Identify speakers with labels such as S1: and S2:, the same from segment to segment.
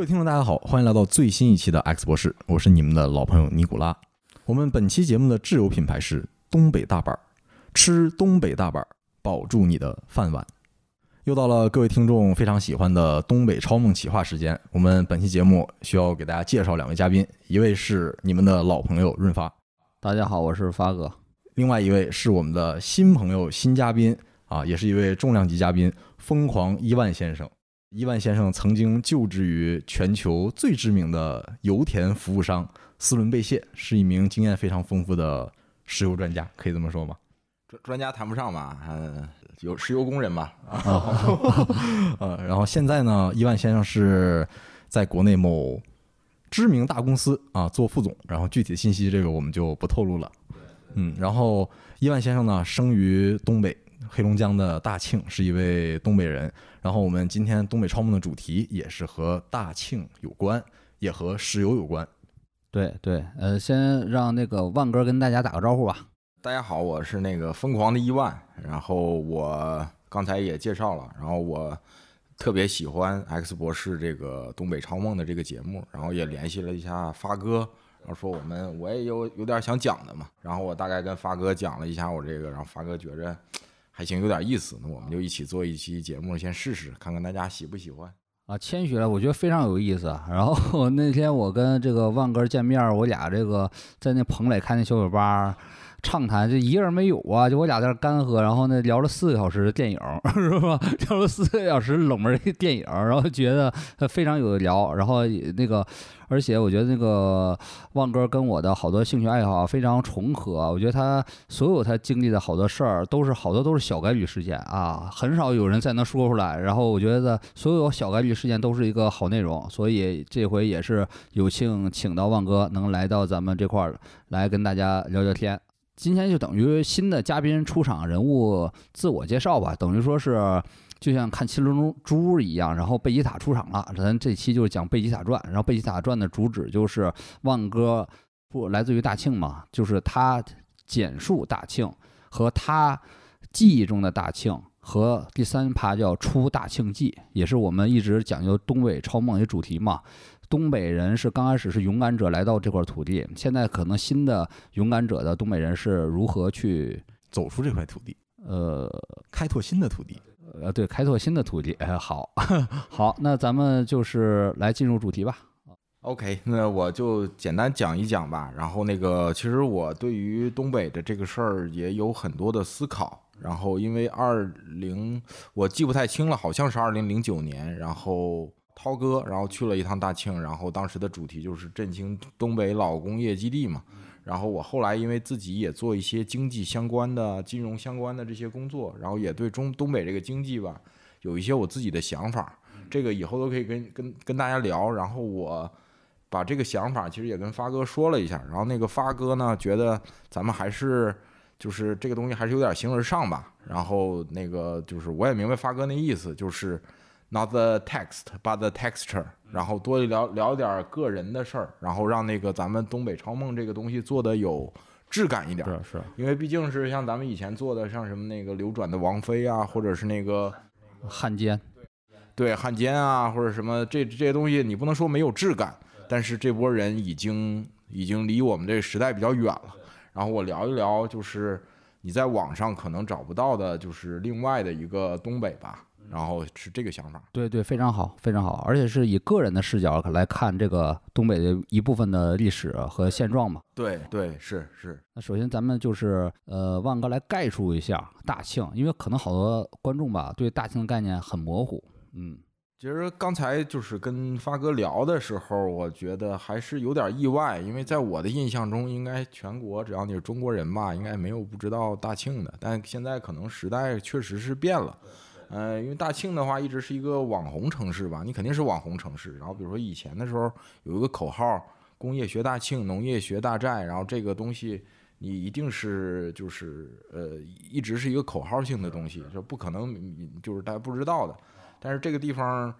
S1: 各位听众，大家好，欢迎来到最新一期的 X 博士，我是你们的老朋友尼古拉。我们本期节目的挚友品牌是东北大板儿，吃东北大板儿，保住你的饭碗。又到了各位听众非常喜欢的东北超梦企划时间，我们本期节目需要给大家介绍两位嘉宾，一位是你们的老朋友润发，
S2: 大家好，我是发哥。
S1: 另外一位是我们的新朋友、新嘉宾啊，也是一位重量级嘉宾——疯狂伊万先生。伊万先生曾经就职于全球最知名的油田服务商斯伦贝谢，是一名经验非常丰富的石油专家，可以这么说吗？
S3: 专专家谈不上吧，嗯，有石油工人吧。
S1: 呃，然后现在呢，伊万先生是在国内某知名大公司啊做副总，然后具体的信息这个我们就不透露了。嗯，然后伊万先生呢，生于东北黑龙江的大庆，是一位东北人。然后我们今天东北超梦的主题也是和大庆有关，也和石油有关。
S2: 对对，呃，先让那个万哥跟大家打个招呼吧。
S3: 大家好，我是那个疯狂的伊万。然后我刚才也介绍了，然后我特别喜欢 X 博士这个东北超梦的这个节目，然后也联系了一下发哥，然后说我们我也有有点想讲的嘛。然后我大概跟发哥讲了一下我这个，然后发哥觉着还行，有点意思，那我们就一起做一期节目，先试试看看大家喜不喜欢。
S2: 啊，谦虚了，我觉得非常有意思。然后那天我跟这个万哥见面，我俩这个在那彭磊开那小酒吧畅谈，就一个人没有啊，就我俩在那干喝，然后呢聊了四个小时的电影，是吧？聊了四个小时冷门的电影，然后觉得非常有聊。然后那个，而且我觉得那个旺哥跟我的好多兴趣爱好非常重合。我觉得他所有他经历的好多事儿，都是好多都是小概率事件啊，很少有人再能说出来。然后我觉得所有小概率事件都是一个好内容，所以这回也是有幸请到旺哥能来到咱们这块儿来跟大家聊聊天。今天就等于新的嘉宾出场，人物自我介绍吧，等于说是就像看《七龙珠》一样，然后贝吉塔出场了。咱这期就是讲贝吉塔传，然后贝吉塔传的主旨就是万哥不来自于大庆嘛，就是他简述大庆和他记忆中的大庆，和第三趴叫出大庆记，也是我们一直讲究东北超梦一主题嘛。东北人是刚开始是勇敢者来到这块土地，现在可能新的勇敢者的东北人是如何去
S1: 走出这块土地，
S2: 呃，
S1: 开拓新的土地。
S2: 呃，对，开拓新的土地。哎，好，好，那咱们就是来进入主题吧。
S3: OK，那我就简单讲一讲吧。然后那个，其实我对于东北的这个事儿也有很多的思考。然后因为二零我记不太清了，好像是二零零九年，然后涛哥然后去了一趟大庆，然后当时的主题就是振兴东北老工业基地嘛。然后我后来因为自己也做一些经济相关的、金融相关的这些工作，然后也对中东北这个经济吧有一些我自己的想法。这个以后都可以跟跟跟大家聊。然后我。把这个想法其实也跟发哥说了一下，然后那个发哥呢觉得咱们还是就是这个东西还是有点形而上吧，然后那个就是我也明白发哥那意思，就是 not the text but the texture，然后多聊聊点个人的事儿，然后让那个咱们东北超梦这个东西做的有质感一点，
S2: 是是，
S3: 因为毕竟是像咱们以前做的，像什么那个流转的王妃啊，或者是那个
S2: 汉奸，
S3: 对汉奸啊，或者什么这这些东西，你不能说没有质感。但是这波人已经已经离我们这个时代比较远了。然后我聊一聊，就是你在网上可能找不到的，就是另外的一个东北吧。然后是这个想法。
S2: 对对，非常好，非常好，而且是以个人的视角来看这个东北的一部分的历史和现状嘛。
S3: 对对，是是。
S2: 那首先咱们就是呃，万哥来概述一下大庆，因为可能好多观众吧对大庆的概念很模糊。嗯。
S3: 其实刚才就是跟发哥聊的时候，我觉得还是有点意外，因为在我的印象中，应该全国只要你是中国人吧，应该没有不知道大庆的。但现在可能时代确实是变了，呃，因为大庆的话一直是一个网红城市吧，你肯定是网红城市。然后比如说以前的时候有一个口号“工业学大庆，农业学大寨”，然后这个东西你一定是就是呃一直是一个口号性的东西，就不可能就是大家不知道的。但是这个地方，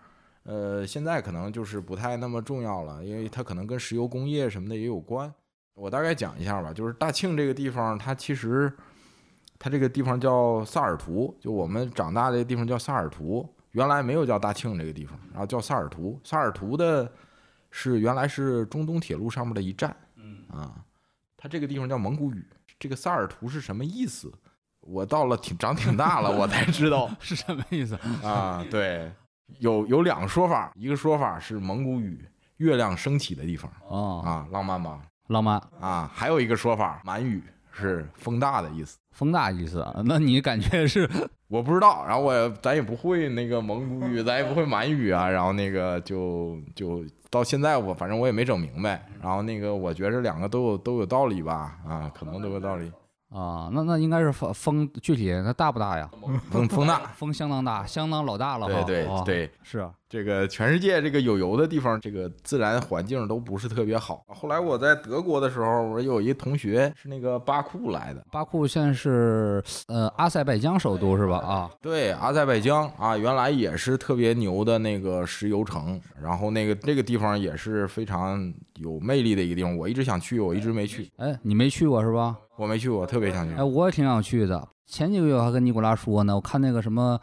S3: 呃，现在可能就是不太那么重要了，因为它可能跟石油工业什么的也有关。我大概讲一下吧，就是大庆这个地方，它其实它这个地方叫萨尔图，就我们长大的地方叫萨尔图。原来没有叫大庆这个地方，然后叫萨尔图。萨尔图的是原来是中东铁路上面的一站，嗯啊，它这个地方叫蒙古语。这个萨尔图是什么意思？我到了挺长挺大了，我才知道
S2: 是什么意思？
S3: 啊。对，有有两个说法，一个说法是蒙古语“月亮升起的地方”，
S2: 哦，
S3: 啊，浪漫吧？
S2: 浪漫，
S3: 啊，还有一个说法，满语是风大的意思。
S2: 风大意思啊，那你感觉是？
S3: 我不知道，然后我咱也不会那个蒙古语，咱也不会满语啊，然后那个就就到现在我反正我也没整明白，然后那个我觉着两个都有都有道理吧，啊，可能都有道理。
S2: 啊，那那应该是风风具体它大不大呀？
S3: 风风大，
S2: 风相当大，相当老大了
S3: 对对
S2: 哦
S3: 对，
S2: 是啊
S3: 这个全世界这个有油的地方，这个自然环境都不是特别好。后来我在德国的时候，我有一同学是那个巴库来的，
S2: 巴库现在是呃阿塞拜疆首都是吧？啊，
S3: 对，阿塞拜疆啊，原来也是特别牛的那个石油城，然后那个这个地方也是非常有魅力的一个地方，我一直想去，我一直没去，
S2: 哎，你没去过是吧？
S3: 我没去过，特别想去
S2: 哎，。我也挺想去的。前几个月我还跟尼古拉说呢，我看那个什么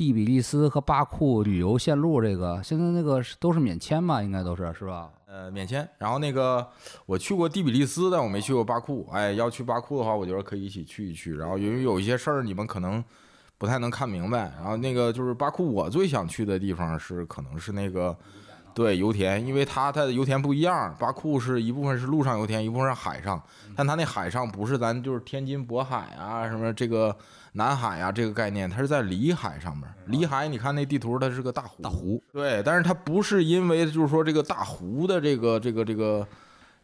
S2: 第比利斯和巴库旅游线路，这个现在那个都是免签吧？应该都是是吧？
S3: 呃，免签。然后那个我去过第比利斯，但我没去过巴库。哎，要去巴库的话，我觉得可以一起去一去。然后因为有一些事儿你们可能不太能看明白。然后那个就是巴库，我最想去的地方是可能是那个对油田，因为它它的油田不一样。巴库是一部分是陆上油田，一部分是海上，但它那海上不是咱就是天津渤海啊什么这个南海啊这个概念，它是在里海上面。里海你看那地图，它是个大湖。大湖。对，但是它不是因为就是说这个大湖的这个这个这个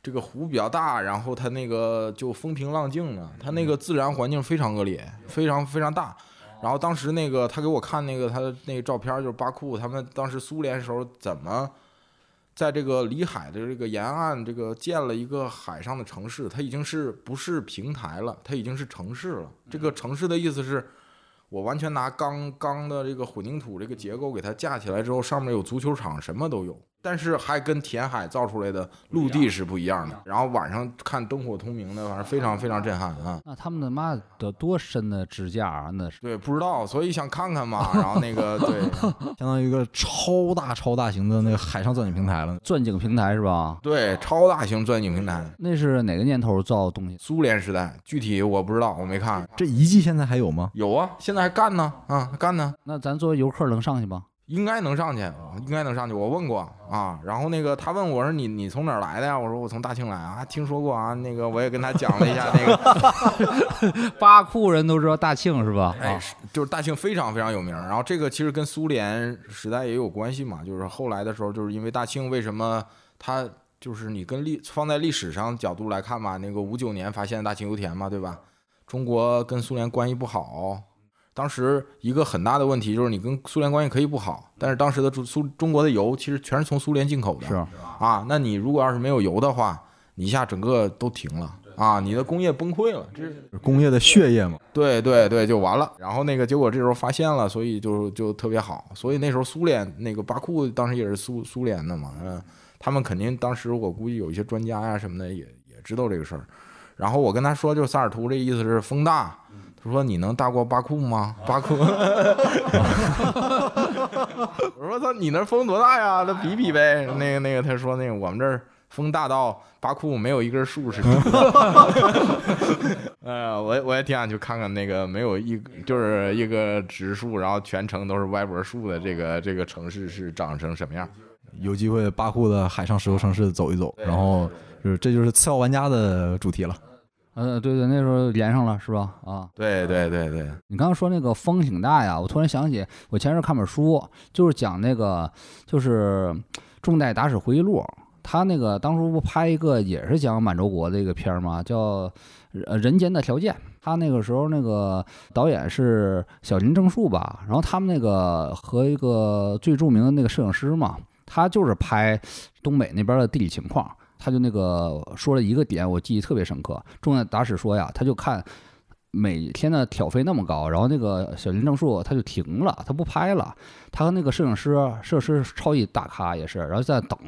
S3: 这个湖比较大，然后它那个就风平浪静了，它那个自然环境非常恶劣，非常非常大。然后当时那个他给我看那个他的那个照片，就是巴库他们当时苏联时候怎么在这个里海的这个沿岸这个建了一个海上的城市，它已经是不是平台了，它已经是城市了。这个城市的意思是。我完全拿钢钢的这个混凝土这个结构给它架起来之后，上面有足球场，什么都有，但是还跟填海造出来的陆地是不一样的。然后晚上看灯火通明的，反正非常非常震撼啊！
S2: 那他们的妈得多深的支架啊？那是
S3: 对，不知道，所以想看看嘛。然后那个 对，
S1: 相当于一个超大超大型的那个海上钻井平台了。
S2: 钻井平台是吧？
S3: 对，超大型钻井平台，
S2: 那是哪个年头造的东西？
S3: 苏联时代，具体我不知道，我没看。
S1: 这遗迹现在还有吗？
S3: 有啊，现在还干呢，啊，干呢。
S2: 那咱作为游客能上去吗？
S3: 应该能上去，应该能上去。我问过啊，然后那个他问我说你你从哪儿来的呀？我说我从大庆来啊，听说过啊。那个我也跟他讲了一下 那个，
S2: 巴库人都知道大庆是吧？
S3: 哎
S2: 啊，，
S3: 就是大庆非常非常有名。然后这个其实跟苏联时代也有关系嘛，就是后来的时候，就是因为大庆为什么它就是你跟历放在历史上角度来看嘛，那个五九年发现大庆油田嘛，对吧？中国跟苏联关系不好。当时一个很大的问题就是你跟苏联关系可以不好，但是当时的中苏中国的油其实全是从苏联进口的，
S2: 是
S3: 啊，那你如果要是没有油的话，你一下整个都停了啊，你的工业崩溃了，这是
S1: 工业的血液嘛。
S3: 对对对，就完了。然后那个结果这时候发现了，所以就就特别好。所以那时候苏联那个巴库当时也是苏苏联的嘛，嗯，他们肯定当时我估计有一些专家呀什么的也也知道这个事儿。然后我跟他说，就是萨尔图这意思是风大。他说：“你能大过巴库吗？巴库？”我说：“他你那风多大呀？那比比呗。”那个那个，他说：“那个我们这儿风大到巴库没有一根树是直的。”哎呀，我也我也挺想去看看那个没有一就是一个植树，然后全程都是歪脖树的这个这个城市是长成什么样？
S1: 有机会巴库的海上石油城市走一走，然后就是这就是次要玩家的主题了。
S2: 呃，对对，那时候连上了是吧？啊，
S3: 对对对对，
S2: 你刚刚说那个风挺大呀，我突然想起，我前阵看本书，就是讲那个就是重代打史回忆录。他那个当初不拍一个也是讲满洲国的一个片儿嘛，叫《呃人间的条件》。他那个时候那个导演是小林正树吧，然后他们那个和一个最著名的那个摄影师嘛，他就是拍东北那边的地理情况。他就那个说了一个点，我记忆特别深刻。重代达史说呀，他就看每天的挑费那么高，然后那个小林正树他就停了，他不拍了。他和那个摄影师，摄影师超级大咖也是，然后在等。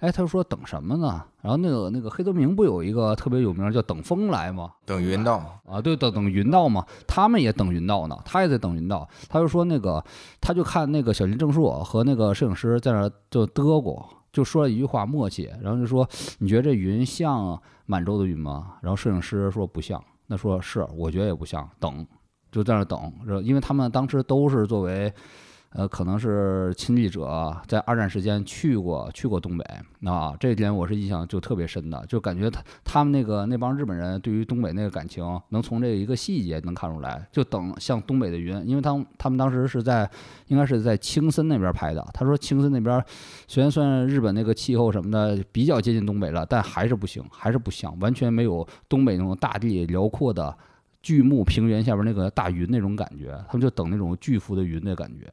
S2: 哎，他就说等什么呢？然后那个那个黑泽明不有一个特别有名叫等风来吗？
S3: 等云到
S2: 啊，对，等等云到嘛。他们也等云到呢，他也在等云到。他就说那个，他就看那个小林正树和那个摄影师在那就嘚啵，就说了一句话默契，然后就说你觉得这云像满洲的云吗？然后摄影师说不像。那说是，我觉得也不像，等，就在那等，因为他们当时都是作为。呃，可能是亲历者在二战时间去过去过东北啊，这一点我是印象就特别深的，就感觉他他们那个那帮日本人对于东北那个感情，能从这一个细节能看出来。就等像东北的云，因为他们他们当时是在应该是在青森那边拍的。他说青森那边虽然算日本那个气候什么的比较接近东北了，但还是不行，还是不像，完全没有东北那种大地辽阔的巨木平原下边那个大云那种感觉。他们就等那种巨幅的云的感觉。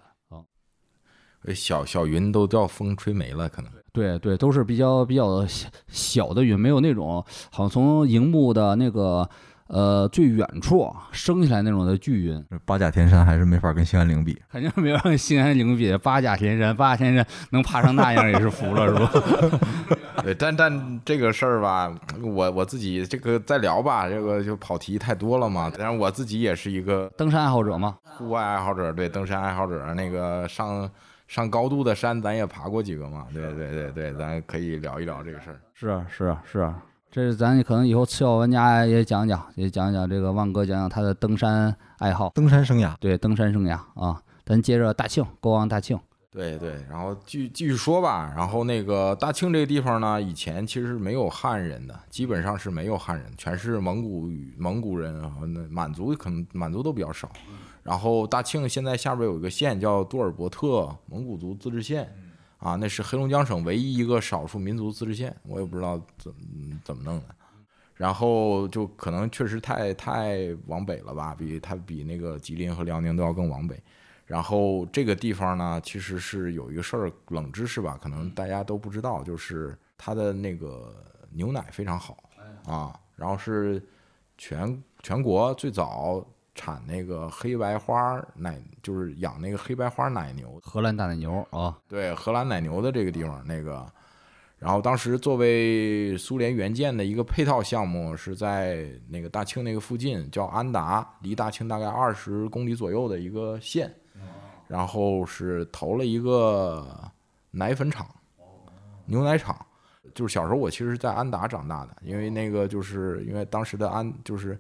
S3: 小小云都叫风吹没了，可能
S2: 对对，都是比较比较小小的云，没有那种好像从荧幕的那个呃最远处升起来那种的巨云。
S1: 八甲天山还是没法跟兴安岭比，
S2: 肯定没法跟兴安岭比。八甲天山，八甲天山能爬成那样也是服了，是吧？
S3: 对，但但这个事儿吧，我我自己这个再聊吧，这个就跑题太多了嘛。但是我自己也是一个
S2: 登山爱好者嘛，
S3: 户外爱好者，对，登山爱好者，那个上。上高度的山，咱也爬过几个嘛？对对对对，咱可以聊一聊这个事儿。
S2: 是啊是啊是啊，这是咱可能以后次要玩家也讲讲，也讲讲这个万哥讲讲他的登山爱好、
S1: 登山生涯。
S2: 对，登山生涯啊，咱接着大庆，过往大庆。
S3: 对对，然后继继续说吧。然后那个大庆这个地方呢，以前其实是没有汉人的，基本上是没有汉人，全是蒙古语、蒙古人啊那满族，可能满族都比较少。然后大庆现在下边有一个县叫杜尔伯特蒙古族自治县，啊，那是黑龙江省唯一一个少数民族自治县，我也不知道怎怎么弄的。然后就可能确实太太往北了吧，比它比那个吉林和辽宁都要更往北。然后这个地方呢，其实是有一个事儿冷知识吧，可能大家都不知道，就是它的那个牛奶非常好啊，然后是全全国最早。产那个黑白花奶，就是养那个黑白花奶牛，
S2: 荷兰大奶牛啊，
S3: 对，荷兰奶牛的这个地方那个，然后当时作为苏联援建的一个配套项目，是在那个大庆那个附近，叫安达，离大庆大概二十公里左右的一个县，然后是投了一个奶粉厂，牛奶厂，就是小时候我其实是在安达长大的，因为那个就是因为当时的安就是。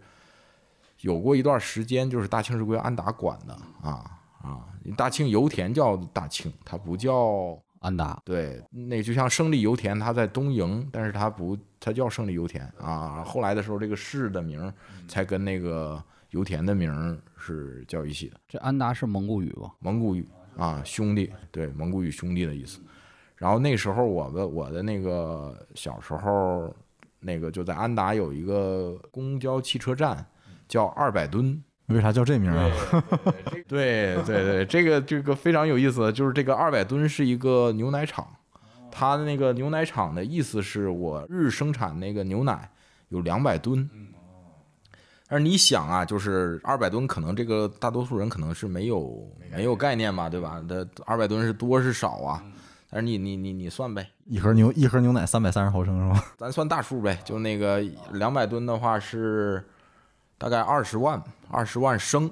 S3: 有过一段时间，就是大庆是归安达管的啊啊！大庆油田叫大庆，它不叫
S2: 安达。
S3: 对，那就像胜利油田，它在东营，但是它不，它叫胜利油田啊。后来的时候，这个市的名才跟那个油田的名是叫一起的。
S2: 这安达是蒙古语吧？
S3: 蒙古语啊，兄弟，对，蒙古语兄弟的意思。然后那时候，我的我的那个小时候，那个就在安达有一个公交汽车站。叫二百吨，
S1: 为啥叫这名啊？
S3: 对对对，这个这个非常有意思，就是这个二百吨是一个牛奶厂，它的那个牛奶厂的意思是我日生产那个牛奶有两百吨。但是你想啊，就是二百吨，可能这个大多数人可能是没有没有概念吧，对吧？这二百吨是多是少啊？但是你你你你算呗，
S1: 一盒牛一盒牛奶三百三十毫升是吧？
S3: 咱算大数呗，就那个两百吨的话是。大概二十万，二十万升，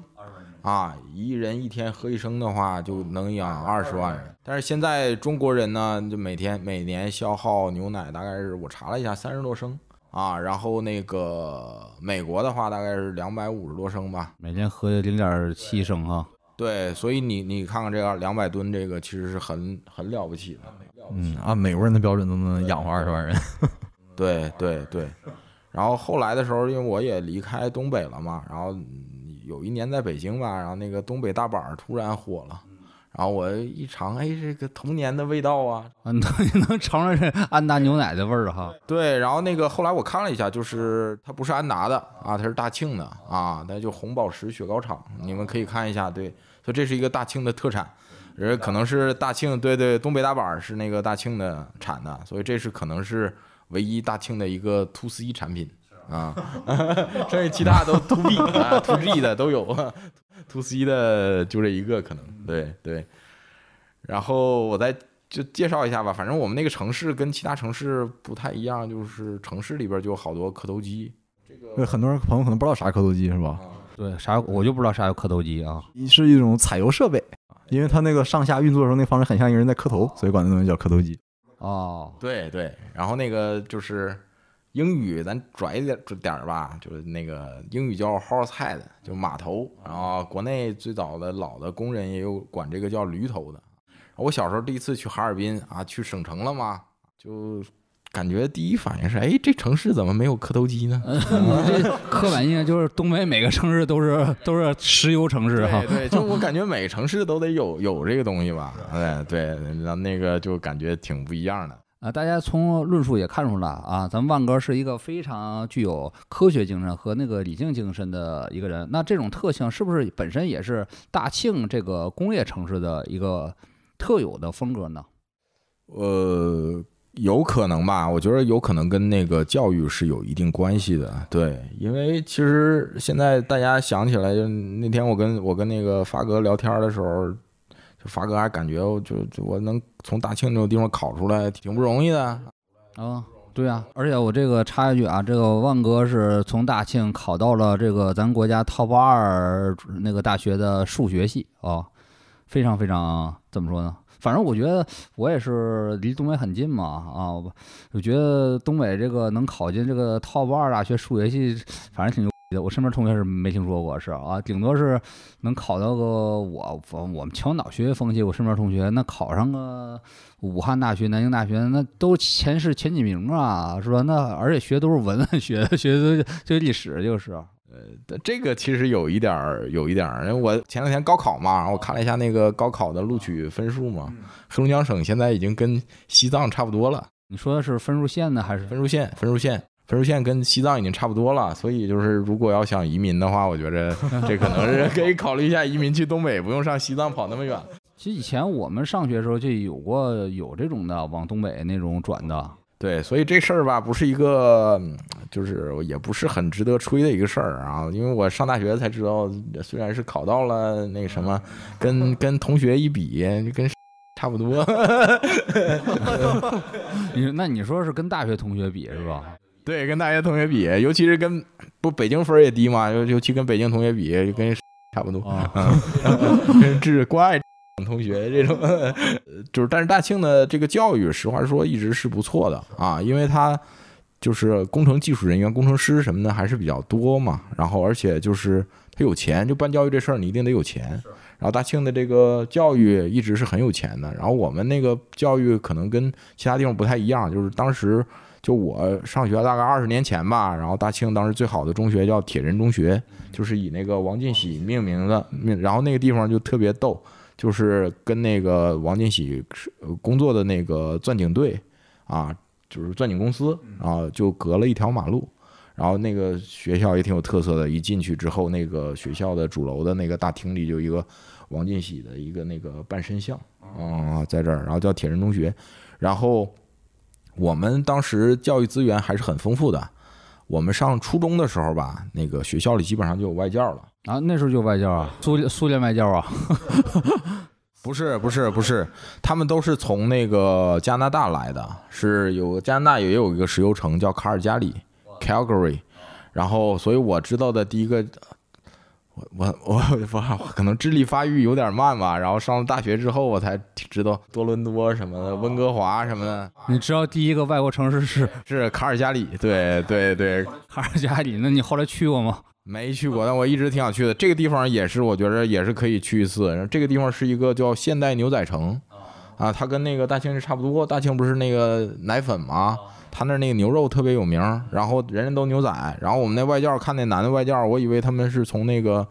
S3: 啊，一人一天喝一升的话，就能养二十万人。但是现在中国人呢，就每天每年消耗牛奶大概是我查了一下三十多升啊，然后那个美国的话大概是两百五十多升吧，
S2: 每天喝零点七升啊。
S3: 对，所以你你看看这个两百吨，这个其实是很很了不起的。
S1: 嗯，按美国人的标准都能养活二十万人。
S3: 对 对对。然后后来的时候，因为我也离开东北了嘛，然后有一年在北京吧，然后那个东北大板突然火了，然后我一尝，哎，这个童年的味道啊，
S2: 能能尝尝这安达牛奶的味儿哈。
S3: 对，然后那个后来我看了一下，就是它不是安达的啊，它是大庆的啊，那就红宝石雪糕厂，你们可以看一下，对，所以这是一个大庆的特产，呃，可能是大庆，对对，东北大板是那个大庆的产的，所以这是可能是。唯一大庆的一个 to C 产品啊，剩下其他都 to B 啊 to G 的都有，to C 的就这一个可能，对对。然后我再就介绍一下吧，反正我们那个城市跟其他城市不太一样，就是城市里边就有好多磕头机，
S1: 对，很多人朋友可能不知道啥磕头机是吧？
S2: 对，啥我就不知道啥叫磕头机啊。
S1: 是一种采油设备，因为它那个上下运作的时候，那方式很像一个人在磕头，所以管那东西叫磕头机。
S2: 哦，
S3: 对对，然后那个就是英语，咱拽一点点儿吧，就是那个英语叫 horse head，就码头。然后国内最早的老的工人也有管这个叫驴头的。我小时候第一次去哈尔滨啊，去省城了嘛，就感觉第一反应是，哎，这城市怎么没有磕头机呢？
S2: 这刻板印象就是东北每个城市都是 都是石油城市哈。
S3: 对，就我感觉每个城市都得有 有这个东西吧。哎对，那那个就感觉挺不一样的。
S2: 啊，大家从论述也看出来啊，咱们万哥是一个非常具有科学精神和那个理性精神的一个人。那这种特性是不是本身也是大庆这个工业城市的一个特有的风格呢？
S3: 呃，有可能吧，我觉得有可能跟那个教育是有一定关系的。对，因为其实现在大家想起来，就那天我跟我跟那个发哥聊天的时候。就发哥还感觉，就就我能从大庆这种地方考出来，挺不容易的。
S2: 啊，对啊，而且我这个插一句啊，这个万哥是从大庆考到了这个咱国家 top 二那个大学的数学系啊，非常非常怎么说呢？反正我觉得我也是离东北很近嘛啊，我觉得东北这个能考进这个 top 二大学数学系，反正挺牛逼的。我身边同学是没听说过，是啊，顶多是能考到个我我我们青岛学学风气，我身边同学那考上个武汉大学、南京大学，那都前十前几名啊，是吧？那而且学都是文学，学的就历史就是。
S3: 呃，这个其实有一点儿，有一点儿，因为我前两天高考嘛，我看了一下那个高考的录取分数嘛，黑龙江省现在已经跟西藏差不多了。
S2: 你说的是分数线呢，还是
S3: 分数线？分数线。分数线跟西藏已经差不多了，所以就是如果要想移民的话，我觉着 这可能是可以考虑一下移民去东北，不用上西藏跑那么远。
S2: 其实以前我们上学的时候就有过有这种的往东北那种转的。
S3: 对，所以这事儿吧，不是一个，就是也不是很值得吹的一个事儿啊。因为我上大学才知道，虽然是考到了那个什么，跟 跟同学一比，跟 差不多。
S2: 你那你说是跟大学同学比是吧？
S3: 对，跟大学同学比，尤其是跟不北京分也低嘛，尤尤其跟北京同学比，跟差不多。跟志怪同学 这种，就是但是大庆的这个教育，实话说一直是不错的啊，因为他就是工程技术人员、工程师什么的还是比较多嘛。然后而且就是他有钱，就办教育这事儿，你一定得有钱。然后大庆的这个教育一直是很有钱的。然后我们那个教育可能跟其他地方不太一样，就是当时。就我上学大概二十年前吧，然后大庆当时最好的中学叫铁人中学，就是以那个王进喜命名的。命，然后那个地方就特别逗，就是跟那个王进喜工作的那个钻井队啊，就是钻井公司，然后就隔了一条马路。然后那个学校也挺有特色的，一进去之后，那个学校的主楼的那个大厅里就一个王进喜的一个那个半身像啊，在这儿，然后叫铁人中学，然后。我们当时教育资源还是很丰富的。我们上初中的时候吧，那个学校里基本上就有外教了
S2: 啊。那时候就有外教啊，苏苏联外教啊？
S3: 不是，不是，不是，他们都是从那个加拿大来的。是有加拿大也有一个石油城叫卡尔加里 （Calgary），然后，所以我知道的第一个。我我我我可能智力发育有点慢吧，然后上了大学之后，我才知道多伦多什么的，温哥华什么的。
S2: 你知道第一个外国城市是
S3: 是卡尔加里？对对对，
S2: 卡尔加里。那你后来去过吗？
S3: 没去过，但我一直挺想去的。这个地方也是，我觉着也是可以去一次。然后这个地方是一个叫现代牛仔城，啊，它跟那个大庆是差不多。大庆不是那个奶粉吗？他那那个牛肉特别有名，然后人人都牛仔，然后我们那外教看那男的外教，我以为他们是从那个，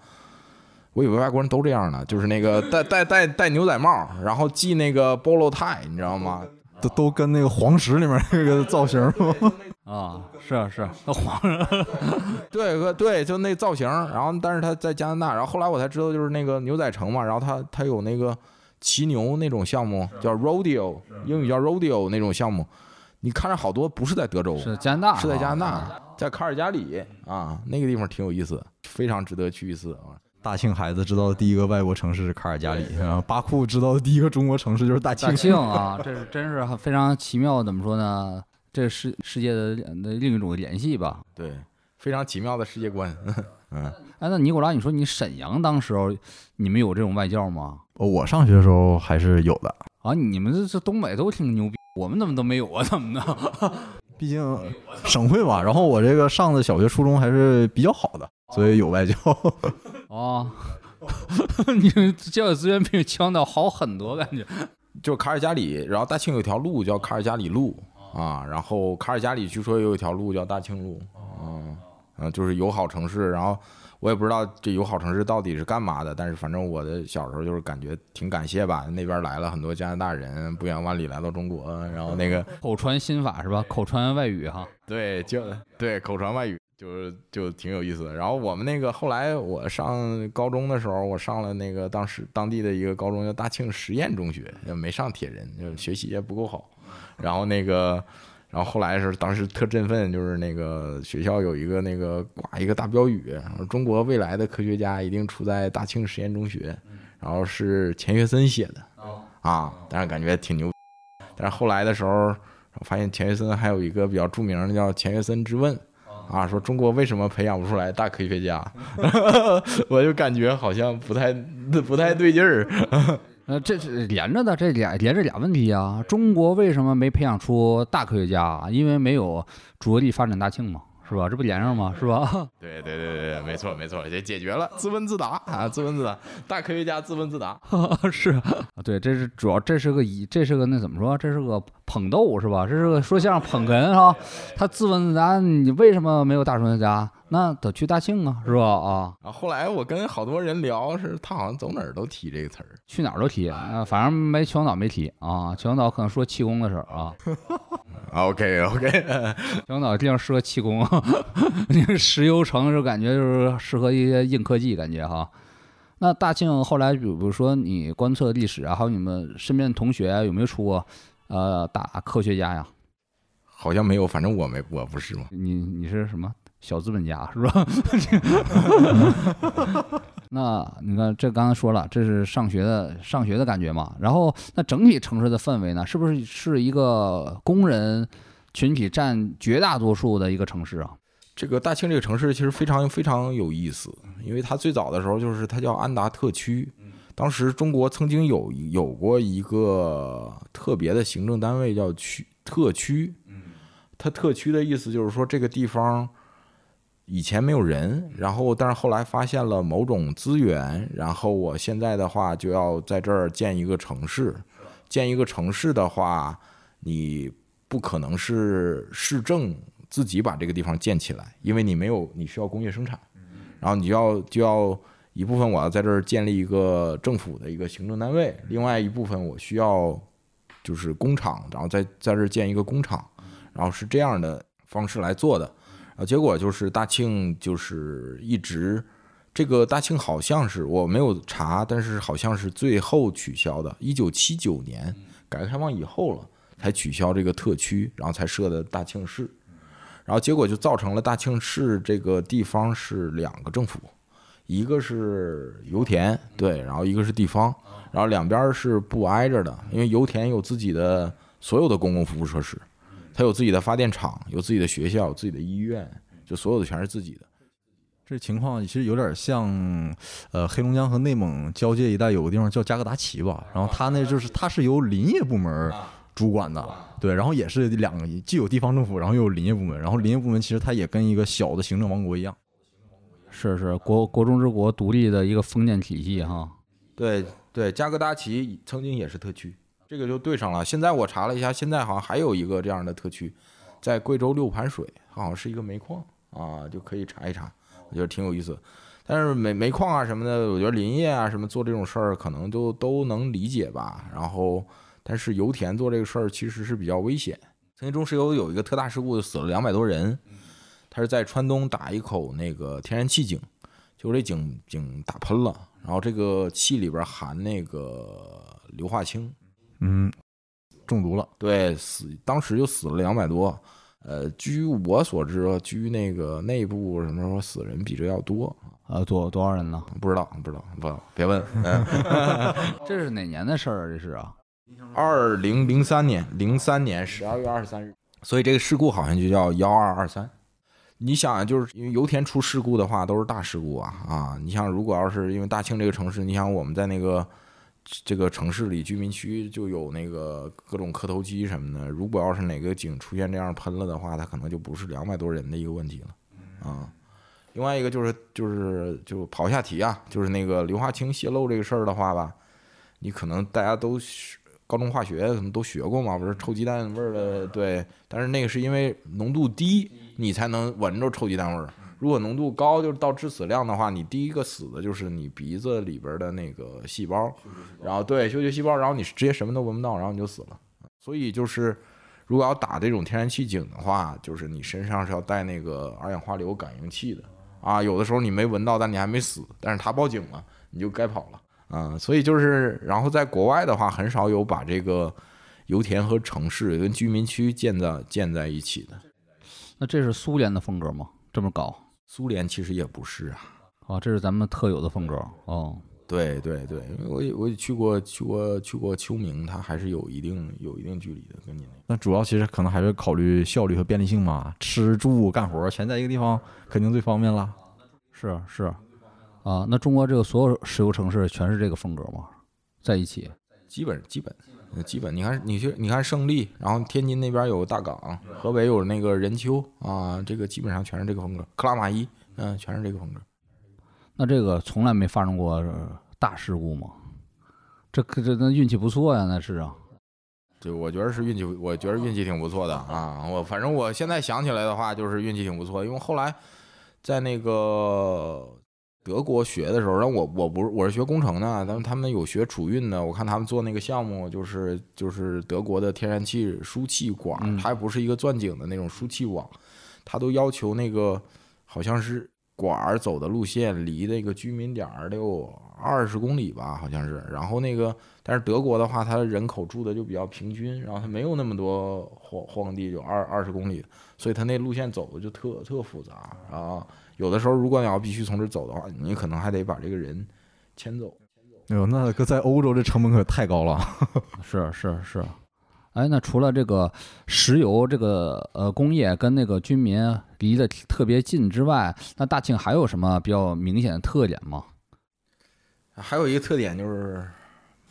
S3: 我以为外国人都这样呢，就是那个戴戴戴戴牛仔帽，然后系那个 bolo tie，你知道吗？
S1: 都都跟那个黄石里面那个造型
S2: 啊，是啊是，那黄人，
S3: 对 对，就那造型。然后但是他在加拿大，然后后来我才知道就是那个牛仔城嘛，然后他他有那个骑牛那种项目叫 rodeo，英语叫 rodeo 那种项目。你看着好多不是在德州，
S2: 是加拿大，
S3: 是在加拿
S2: 啊
S3: 大，在卡尔加里啊，那个地方挺有意思，非常值得去一次啊。
S1: 大庆孩子知道的第一个外国城市是卡尔加里，然后巴库知道的第一个中国城市就是大庆。
S2: 大庆啊，这是真是很非常奇妙，怎么说呢？这是世界的的另一种联系吧。
S3: 对，非常奇妙的世界观。嗯，
S2: 哎，那尼古拉，你说你沈阳当时候你们有这种外教吗？
S1: 哦我上学的时候还是有的，
S2: 啊，你们这这东北都挺牛逼，我们怎么都没有啊？怎么的？
S1: 毕竟省会嘛。然后我这个上的小学、初中还是比较好的，所以有外教。
S2: 哦，你们教育资源比青岛好很多，感觉。
S3: 就卡尔加里，然后大庆有条路叫卡尔加里路啊，然后卡尔加里据说也有一条路叫大庆路，嗯嗯，就是友好城市。然后我也不知道这友好城市到底是干嘛的，但是反正我的小时候就是感觉挺感谢吧，那边来了很多加拿大人，不远万里来到中国，然后那个
S2: 口传心法是吧？口传外语哈。
S3: 对，就对口传外语，就是就挺有意思的。然后我们那个后来我上高中的时候，我上了那个当时当地的一个高中叫大庆实验中学，就没上铁人，就是学习也不够好。然后那个，然后后来是当时特振奋，就是那个学校有一个那个挂一个大标语，说中国未来的科学家一定出在大庆实验中学，然后是钱学森写的啊，但是感觉挺牛。但是后来的时候。发现钱学森还有一个比较著名的叫钱学森之问，啊，说中国为什么培养不出来大科学家？我就感觉好像不太 不太对劲儿。
S2: 呃，这是连着的，这俩连着俩问题啊。中国为什么没培养出大科学家啊？因为没有着力发展大庆嘛，是吧？这不连上吗？是吧？
S3: 对对对对，没错没错，也解决了，自问自答啊，自问自答，大科学家自问自答。
S2: 是啊，对，这是主要，这是个以，这是个那怎么说？这是个捧逗是吧？这是个说相声捧哏啊。他自问自答，你为什么没有大科学家？那得去大庆啊，是吧？啊，
S3: 然后后来我跟好多人聊，是他好像走哪儿都提这个词儿，
S2: 去哪儿都提啊，反正没秦皇岛没提啊。秦皇岛可能说气功的事儿啊。
S3: OK OK，
S2: 秦皇岛地方适合气功，那个石油城就感觉就是适合一些硬科技感觉哈。那大庆后来，比如说你观测历史啊，还有你们身边的同学啊有没有出过呃大科学家呀？
S3: 好像没有，反正我没我不是嘛。
S2: 你你是什么小资本家是吧？那你看这刚才说了，这是上学的上学的感觉嘛。然后那整体城市的氛围呢，是不是是一个工人群体占绝大多数的一个城市啊？
S3: 这个大庆这个城市其实非常非常有意思，因为它最早的时候就是它叫安达特区，当时中国曾经有有过一个特别的行政单位叫区特区，它特区的意思就是说这个地方以前没有人，然后但是后来发现了某种资源，然后我现在的话就要在这儿建一个城市，建一个城市的话，你不可能是市政自己把这个地方建起来，因为你没有，你需要工业生产，然后你就要就要一部分我要在这儿建立一个政府的一个行政单位，另外一部分我需要就是工厂，然后在在这儿建一个工厂，然后是这样的方式来做的，然后结果就是大庆就是一直。这个大庆好像是我没有查，但是好像是最后取消的，一九七九年改革开放以后了才取消这个特区，然后才设的大庆市。然后结果就造成了大庆市这个地方是两个政府，一个是油田，对，然后一个是地方，然后两边是不挨着的，因为油田有自己的所有的公共服务设施，它有自己的发电厂，有自己的学校，有自己的医院，就所有的全是自己的。
S1: 这情况其实有点像，呃，黑龙江和内蒙交界一带有个地方叫加格达奇吧，然后它那就是它是由林业部门主管的，对，然后也是两个既有地方政府，然后又有林业部门，然后林业部门其实它也跟一个小的行政王国一样。
S2: 是是国国中之国独立的一个封建体系哈。
S3: 对对，加格达奇曾经也是特区，这个就对上了。现在我查了一下，现在好像还有一个这样的特区，在贵州六盘水，好像是一个煤矿啊，就可以查一查，我觉得挺有意思。但是煤煤矿啊什么的，我觉得林业啊什么做这种事儿，可能就都能理解吧。然后，但是油田做这个事儿其实是比较危险。曾经中石油有一个特大事故，死了两百多人，他是在川东打一口那个天然气井，结果这井井打喷了，然后这个气里边含那个硫化氢，
S1: 嗯，中毒了。
S3: 对，死当时就死了两百多。呃，据我所知，据那个内部什么说死人比这要多，
S2: 呃，多多少人呢？
S3: 不知道，不知道，不知道，别问。嗯，
S2: 这是哪年的事儿啊？这是啊，
S3: 二零零三年，零三年十二月二十三日，所以这个事故好像就叫幺二二三。你想，就是因为油田出事故的话，都是大事故啊啊！你像，如果要是因为大庆这个城市，你想我们在那个这个城市里居民区就有那个各种磕头机什么的，如果要是哪个井出现这样喷了的话，它可能就不是两百多人的一个问题了啊。另外一个就是就是就跑一下题啊，就是那个硫化氢泄漏这个事儿的话吧，你可能大家都是高中化学可能都学过嘛，不是臭鸡蛋味儿的对，但是那个是因为浓度低，你才能闻着臭鸡蛋味儿。如果浓度高，就是到致死量的话，你第一个死的就是你鼻子里边的那个细胞，然后对嗅觉细胞，然后你直接什么都闻不到，然后你就死了。所以就是，如果要打这种天然气井的话，就是你身上是要带那个二氧化硫感应器的啊。有的时候你没闻到，但你还没死，但是他报警了，你就该跑了啊。所以就是，然后在国外的话，很少有把这个油田和城市跟居民区建在建在一起的。
S2: 那这是苏联的风格吗？这么搞
S3: 苏联其实也不是啊。
S2: 啊？这是咱们特有的风格哦。
S3: 对对对，因为我也我也去过去过去过秋明，它还是有一定有一定距离的，跟你那。
S1: 那主要其实可能还是考虑效率和便利性嘛，吃住干活全在一个地方，肯定最方便了。
S2: 是是啊，那中国这个所有石油城市全是这个风格吗？在一起
S3: 基本基本呃基本，你看你去你看胜利，然后天津那边有大港，河北有那个任丘啊，这个基本上全是这个风格。克拉玛依，嗯、全是这个风格。
S2: 那这个从来没发生过呃大事故吗？这可这那运气不错呀，那是啊。
S3: 对，我觉得是运气，我觉得运气挺不错的啊。我反正我现在想起来的话，就是运气挺不错，因为后来在那个德国学的时候，然后我我不是我是学工程的，但是他们有学储运的，我看他们做那个项目，就是就是德国的天然气输气管，
S2: 嗯。
S3: 它还不是一个钻井的那种输气网，它都要求那个好像是管儿走的路线离那个居民点儿得有二十公里吧，好像是。然后那个，但是德国的话，它人口住的就比较平均，然后它没有那么多荒荒地，就二二十公里，所以它那路线走的就特特复杂然后。有的时候，如果你要必须从这儿走的话，你可能还得把这个人牵走。
S1: 哎呦，那个在欧洲这成本可太高了。
S2: 是是是，哎，那除了这个石油这个呃工业跟那个居民离得特别近之外，那大庆还有什么比较明显的特点吗？
S3: 还有一个特点就是，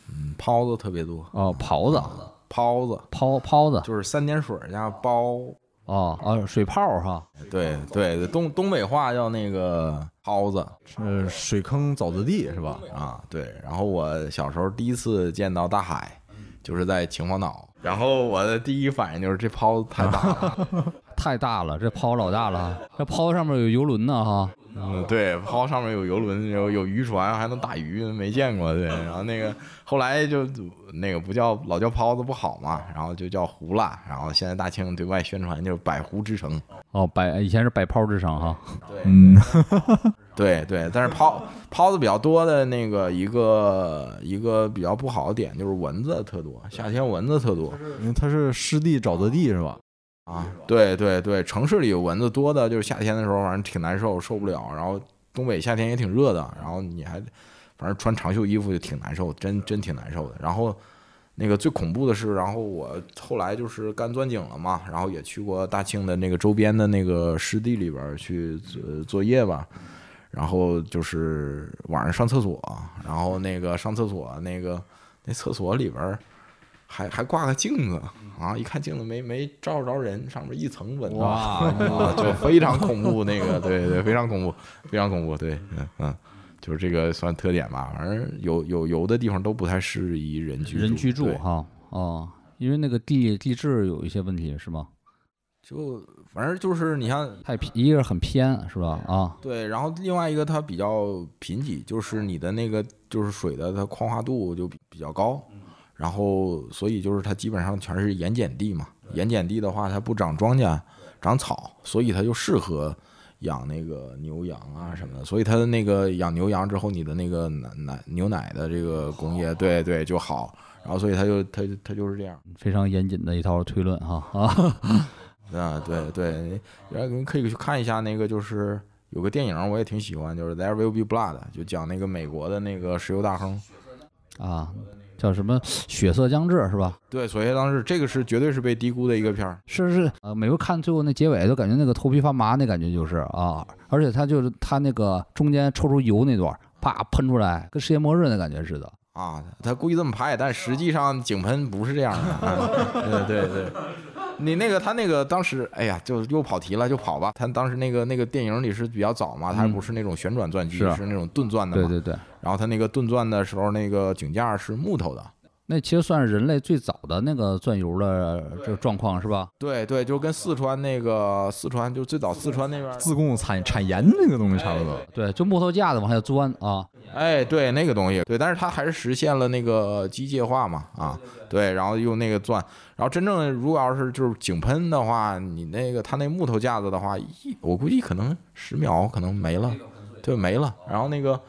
S3: 嗯，泡子特别多，
S2: 哦，狍子，
S3: 泡子。
S2: 泡泡子，
S3: 就是三点水儿加包。
S2: 哦哦，水泡哈，
S3: 对对对，东东北话叫那个泡子。
S1: 是水坑沼泽地是吧？
S3: 啊，对。然后我小时候第一次见到大海，就是在秦皇岛，然后我的第一反应就是这泡子太大了，
S2: 太大了，这泡老大了，这泡上面有游轮呢哈。
S3: 嗯，对，抛上面有游轮，有有渔船，还能打鱼，没见过，对。然后那个后来就那个不叫老叫泡子不好嘛，然后就叫湖了，然后现在大庆对外宣传就是百湖之城，
S2: 哦，百以前是百泡之城哈。
S3: 对，
S1: 嗯，
S3: 对对，但是泡泡子比较多的那个一个一个比较不好的点就是蚊子特多，夏天蚊子特多
S1: 因为它是湿地沼泽地是吧？
S3: 啊。对对对，城市里蚊子多的，就是夏天的时候反正挺难受，受不了。然后东北夏天也挺热的，然后你还反正穿长袖衣服就挺难受，真真挺难受的。然后那个最恐怖的是，然后我后来就是干钻井了嘛，然后也去过大庆的那个周边的那个湿地里边儿去作作业吧。然后就是晚上上厕所，然后那个上厕所那个那厕所里边儿还还挂个镜子啊，一看镜子没没照着人，上面一层蚊子，啊，就非常恐怖，那个对对，非常恐怖，非常恐怖，对，嗯嗯，就是这个算特点吧，反正有有有的地方都不太适宜人居住，
S2: 人居住
S3: 对
S2: 哈哦，因为那个地地质有一些问题是吗？
S3: 就反正就是你像
S2: 太偏，一个是很偏是吧？啊，
S3: 对，然后另外一个它比较贫瘠，就是你的那个就是水的它矿化度就比比较高，然后所以就是它基本上全是盐碱地嘛。盐碱地的话，它不长庄稼，长草，所以它就适合养那个牛羊啊什么的，所以它的那个养牛羊之后，你的那个奶奶牛奶的这个工业，对对就好，然后所以它就它它就是这样。
S2: 非常严谨的一套推论哈啊，
S3: 啊，对对，然后你可以去看一下那个，就是有个电影我也挺喜欢，就是《There Will Be Blood》，就讲那个美国的那个石油大亨。
S2: 啊，叫什么血色将至是吧？
S3: 对，所以当至这个是绝对是被低估的一个片儿。
S2: 是是，呃，每回看最后那结尾，都感觉那个头皮发麻，那感觉就是啊，而且他就是他那个中间抽出油那段，啪喷出来，跟世界末日那感觉似的。
S3: 啊，他故意这么拍，但实际上井喷不是这样的。啊、对对对，你那个他那个当时，哎呀，就又跑题了，就跑吧。他当时那个那个电影里是比较早嘛，他不是那种旋转钻机，
S2: 是
S3: 是那种钝钻的嘛。
S2: 对对对，
S3: 然后他那个钝钻的时候，那个井架是木头的。
S2: 那其实算是人类最早的那个钻油的这个状况是吧？
S3: 对对，就跟四川那个四川就最早四川那边
S1: 自贡产产盐那个东西差不多。
S2: 对，就木头架子往下钻啊。
S3: 哎，对那个东西，对，但是它还是实现了那个机械化嘛，啊，对，然后用那个钻，然后真正如果要是就是井喷的话，你那个它那木头架子的话，一我估计可能十秒可能没了，对没了。然后那个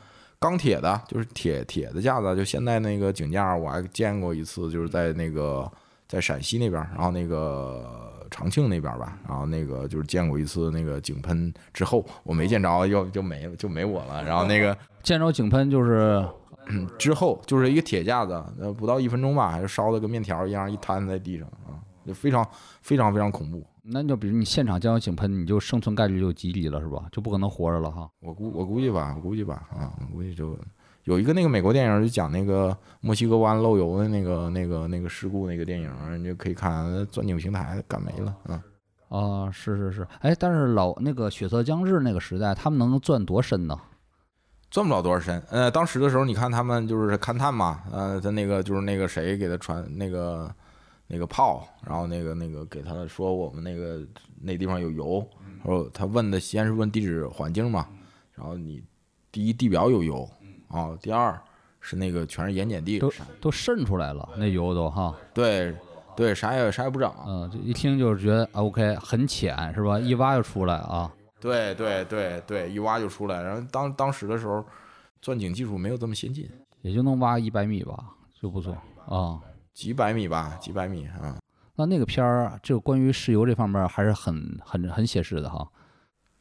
S3: 钢铁的，就是铁铁的架子，就现在那个井架，我还见过一次，就是在那个在陕西那边，然后那个长庆那边吧，然后那个就是见过一次那个井喷之后，我没见着，又就没就没我了，然后那个。
S2: 见着井喷就是，
S3: 嗯，之后就是一个铁架子，呃，不到一分钟吧，就烧的跟面条一样，一摊在地上啊，就非常非常非常恐怖。
S2: 那就比如你现场见到井喷，你就生存概率就极低了是吧？就不可能活着了哈。
S3: 我估我估计吧，我估计吧，啊，我估计就有一个那个美国电影就讲那个墨西哥湾漏油的那个那个那个事故那个电影，你就可以看钻井平台干没了啊。
S2: 啊，是是是，哎，但是老那个血色将至那个时代，他们能钻多深呢？
S3: 钻不了多少深，呃，当时的时候，你看他们就是勘探嘛，呃，他那个就是那个谁给他传那个那个炮，然后那个那个给他说我们那个那地方有油，然后他问的先是问地质环境嘛，然后你第一地表有油啊，第二是那个全是盐碱地，
S2: 都都渗出来了，那油都哈，
S3: 对对，啥也啥也不长，
S2: 嗯，就一听就是觉得啊 OK 很浅是吧？一挖就出来啊。
S3: 对对对对，一挖就出来，然后当当时的时候，钻井技术没有这么先进，
S2: 也就能挖一百米吧，就不错啊。
S3: 几百米吧，几百米啊。
S2: 那那个片儿，这个关于石油这方面还是很很很写实的哈。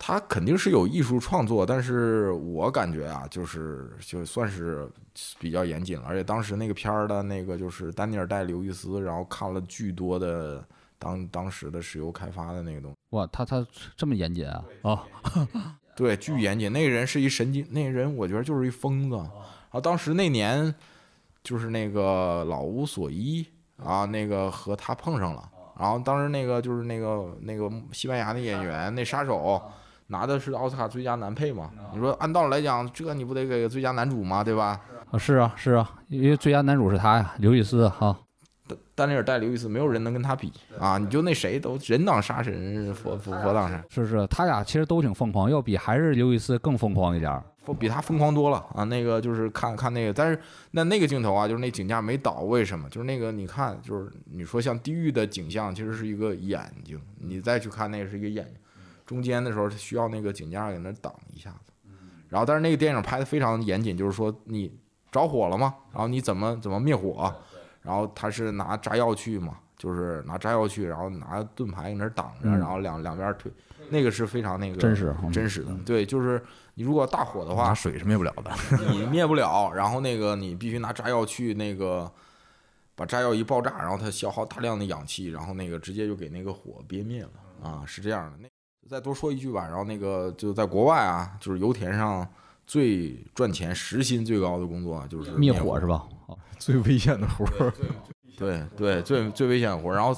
S3: 他肯定是有艺术创作，但是我感觉啊，就是就算是比较严谨了，而且当时那个片儿的那个就是丹尼尔戴刘易斯，然后看了巨多的当当时的石油开发的那个东西，
S2: 哇，他他这么严谨啊？啊，
S3: 对，巨严谨。那个人是一神经，那个人我觉得就是一疯子。然后当时那年就是那个老无所依啊，那个和他碰上了。然后当时那个就是那个那个西班牙的演员那杀手拿的是奥斯卡最佳男配嘛？你说按道理来讲，这你不得给最佳男主吗？对吧？
S2: 啊是啊是啊，因为最佳男主是他呀，刘易斯哈。
S3: 丹尼尔戴刘易斯没有人能跟他比啊！你就那谁都人挡杀神，佛佛佛当杀，
S2: 是是，他俩其实都挺疯狂，要比还是刘易斯更疯狂一点儿。
S3: 比他疯狂多了啊！那个就是看看那个，但是那那个镜头啊，就是那井架没倒，为什么？就是那个你看，就是你说像地狱的景象，其实是一个眼睛，你再去看那个是一个眼睛，中间的时候它需要那个井架给那挡一下子。然后，但是那个电影拍的非常严谨，就是说你着火了吗？然后你怎么怎么灭火？然后他是拿炸药去嘛，就是拿炸药去，然后拿盾牌搁那儿挡着，
S2: 嗯
S3: 然后两两边推，那个是非常那个
S2: 真实嗯
S3: 真实的。对，就是你如果大火的话，
S1: 水是灭不了的。
S3: 你灭不了，然后那个你必须拿炸药去那个把炸药一爆炸，然后它消耗大量的氧气，然后那个直接就给那个火憋灭了啊，是这样的。那再多说一句吧，然后那个就在国外啊，就是油田上最赚钱、时薪最高的工作啊就是
S2: 灭
S3: 火
S2: 火是吧？哦
S1: 最危险的活儿，
S3: 对对，最 最危险的活儿。然后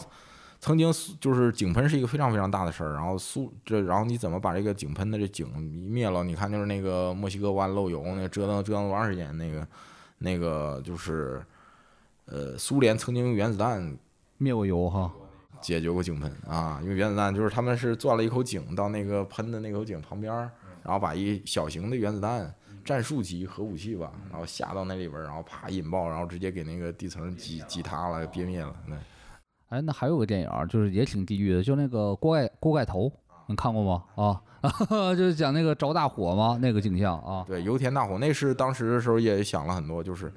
S3: 曾经苏就是井喷是一个非常非常大的事儿，然后苏这然后你怎么把这个井喷的这井灭了？你看就是那个墨西哥湾漏油，那折腾折腾多长时间？那个那个就是呃，苏联曾经用原子弹
S2: 灭过油哈。
S3: 解决过井喷啊，因为原子弹就是他们是钻了一口井到那个喷的那口井旁边儿，然后把一小型的原子弹。战术级核武器吧，然后下到那里边儿，然后啪引爆，然后直接给那个地层挤挤塌了，憋灭了。那
S2: 哎，那还有个电影儿，就是也挺地狱的，就那个锅盖锅盖头，你看过吗？啊，就是讲那个着大火吗？那个景象啊，
S3: 对，油田大火，那是当时的时候也想了很多，就是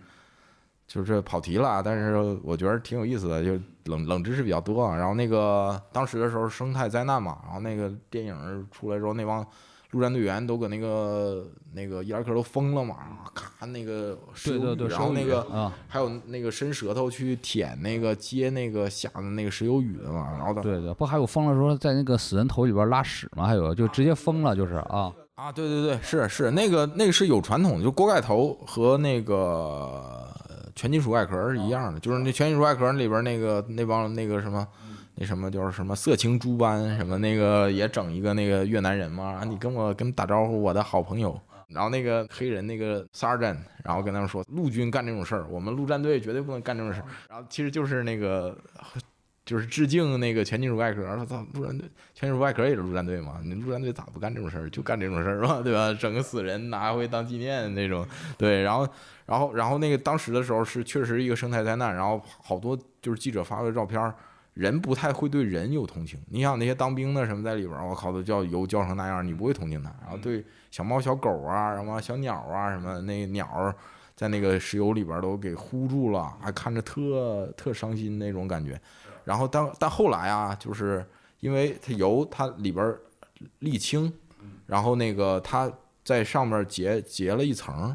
S3: 就是跑题了啊，但是我觉得挺有意思的，就冷冷知识比较多啊。然后那个当时的时候生态灾难嘛，然后那个电影出来之后，那帮陆战队员都搁那个那个伊拉克都疯了嘛，咔那个
S2: 对对对，
S3: 雨然后那个
S2: 啊，
S3: 还有那个伸舌头去舔那个接那个下的那个石油雨的嘛，然后的
S2: 对对，不还有疯了说在那个死人头里边拉屎吗？还有就直接疯了，就是啊，
S3: 啊，对对对，是是那个那个是有传统的，就锅盖头和那个全金属外壳是一样的，就是那全金属外壳里边那个那帮那个什么。那什么就是什么色情猪班什么那个也整一个那个越南人嘛，你跟我跟打招呼，我的好朋友。然后那个黑人那个 sergeant，然后跟他们说，陆军干这种事儿，我们陆战队绝对不能干这种事儿。然后其实就是那个就是致敬那个全金属外壳，他操，陆战队全金属外壳也是陆战队嘛？你陆战队咋不干这种事儿？就干这种事儿嘛，对吧？整个死人拿回当纪念那种，对。然后，然后，然后那个当时的时候是确实一个生态灾难，然后好多就是记者发的照片儿，人不太会对人有同情。你想那些当兵的什么在里边儿，我靠，都叫油浇成那样，你不会同情他。然后对小猫小狗啊，什么小鸟啊，什么那鸟儿在那个石油里边儿都给糊住了，还看着特特伤心那种感觉。然后但但后来啊，就是因为它油它里边儿沥青，然后那个它在上面结结了一层，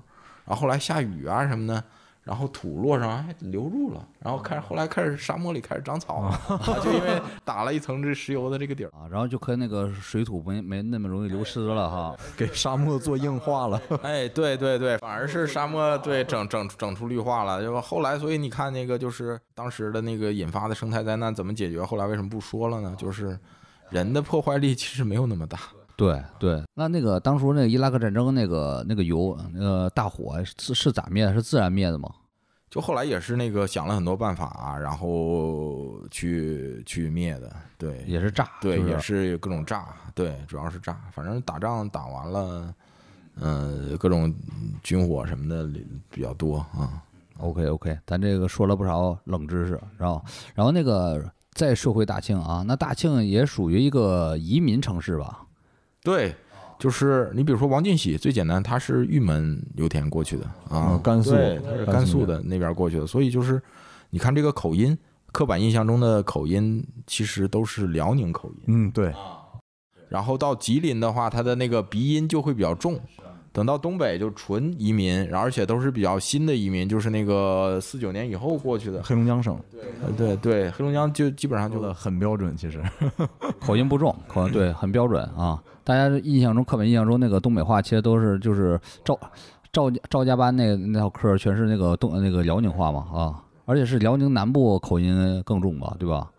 S3: 然后后来下雨啊什么的，然后土落上还留住了，然后开始后来开始沙漠里开始长草了，啊就因为打了一层这石油的这个底儿。
S2: 啊，然后就跟那个水土没没那么容易流失了哈。
S1: 给沙漠做硬化了。
S3: 哎，对对对，反而是沙漠对整整整出绿化了，就后来，所以你看那个就是当时的那个引发的生态灾难怎么解决？后来为什么不说了呢？就是人的破坏力其实没有那么大。
S2: 对对，那那个当初那个伊拉克战争那个那个油那个大火是是咋灭的？是自然灭的吗？
S3: 就后来也是那个想了很多办法、啊然后去去灭的，对，
S2: 也是炸，
S3: 对，也是各种炸，对，主要是炸。反正打仗打完了，嗯、各种军火什么的比较多啊。
S2: OK OK，咱这个说了不少冷知识，然后然后那个再说回大庆啊，那大庆也属于一个移民城市吧？
S3: 对，就是你比如说王进喜，最简单，他是玉门油田过去的啊，
S1: 嗯甘肃
S3: 他是甘
S1: 甘肃
S3: 肃的那边过去的，所以就是你看这个口音，刻板印象中的口音其实都是辽宁口音。
S1: 嗯，对，
S3: 然后到吉林的话，他的那个鼻音就会比较重。等到东北就纯移民，而且都是比较新的移民，就是那个四九年以后过去的。
S1: 黑龙江省
S3: 呃对对，黑龙江就基本上就
S1: 很标准，其实
S2: 口音不重，口音对很标准啊。大家印象中刻板印象中那个东北话，其实都是就是赵赵赵家班那那套嗑，全是那个东那个辽宁话嘛啊，而且是辽宁南部口音更重吧，对吧？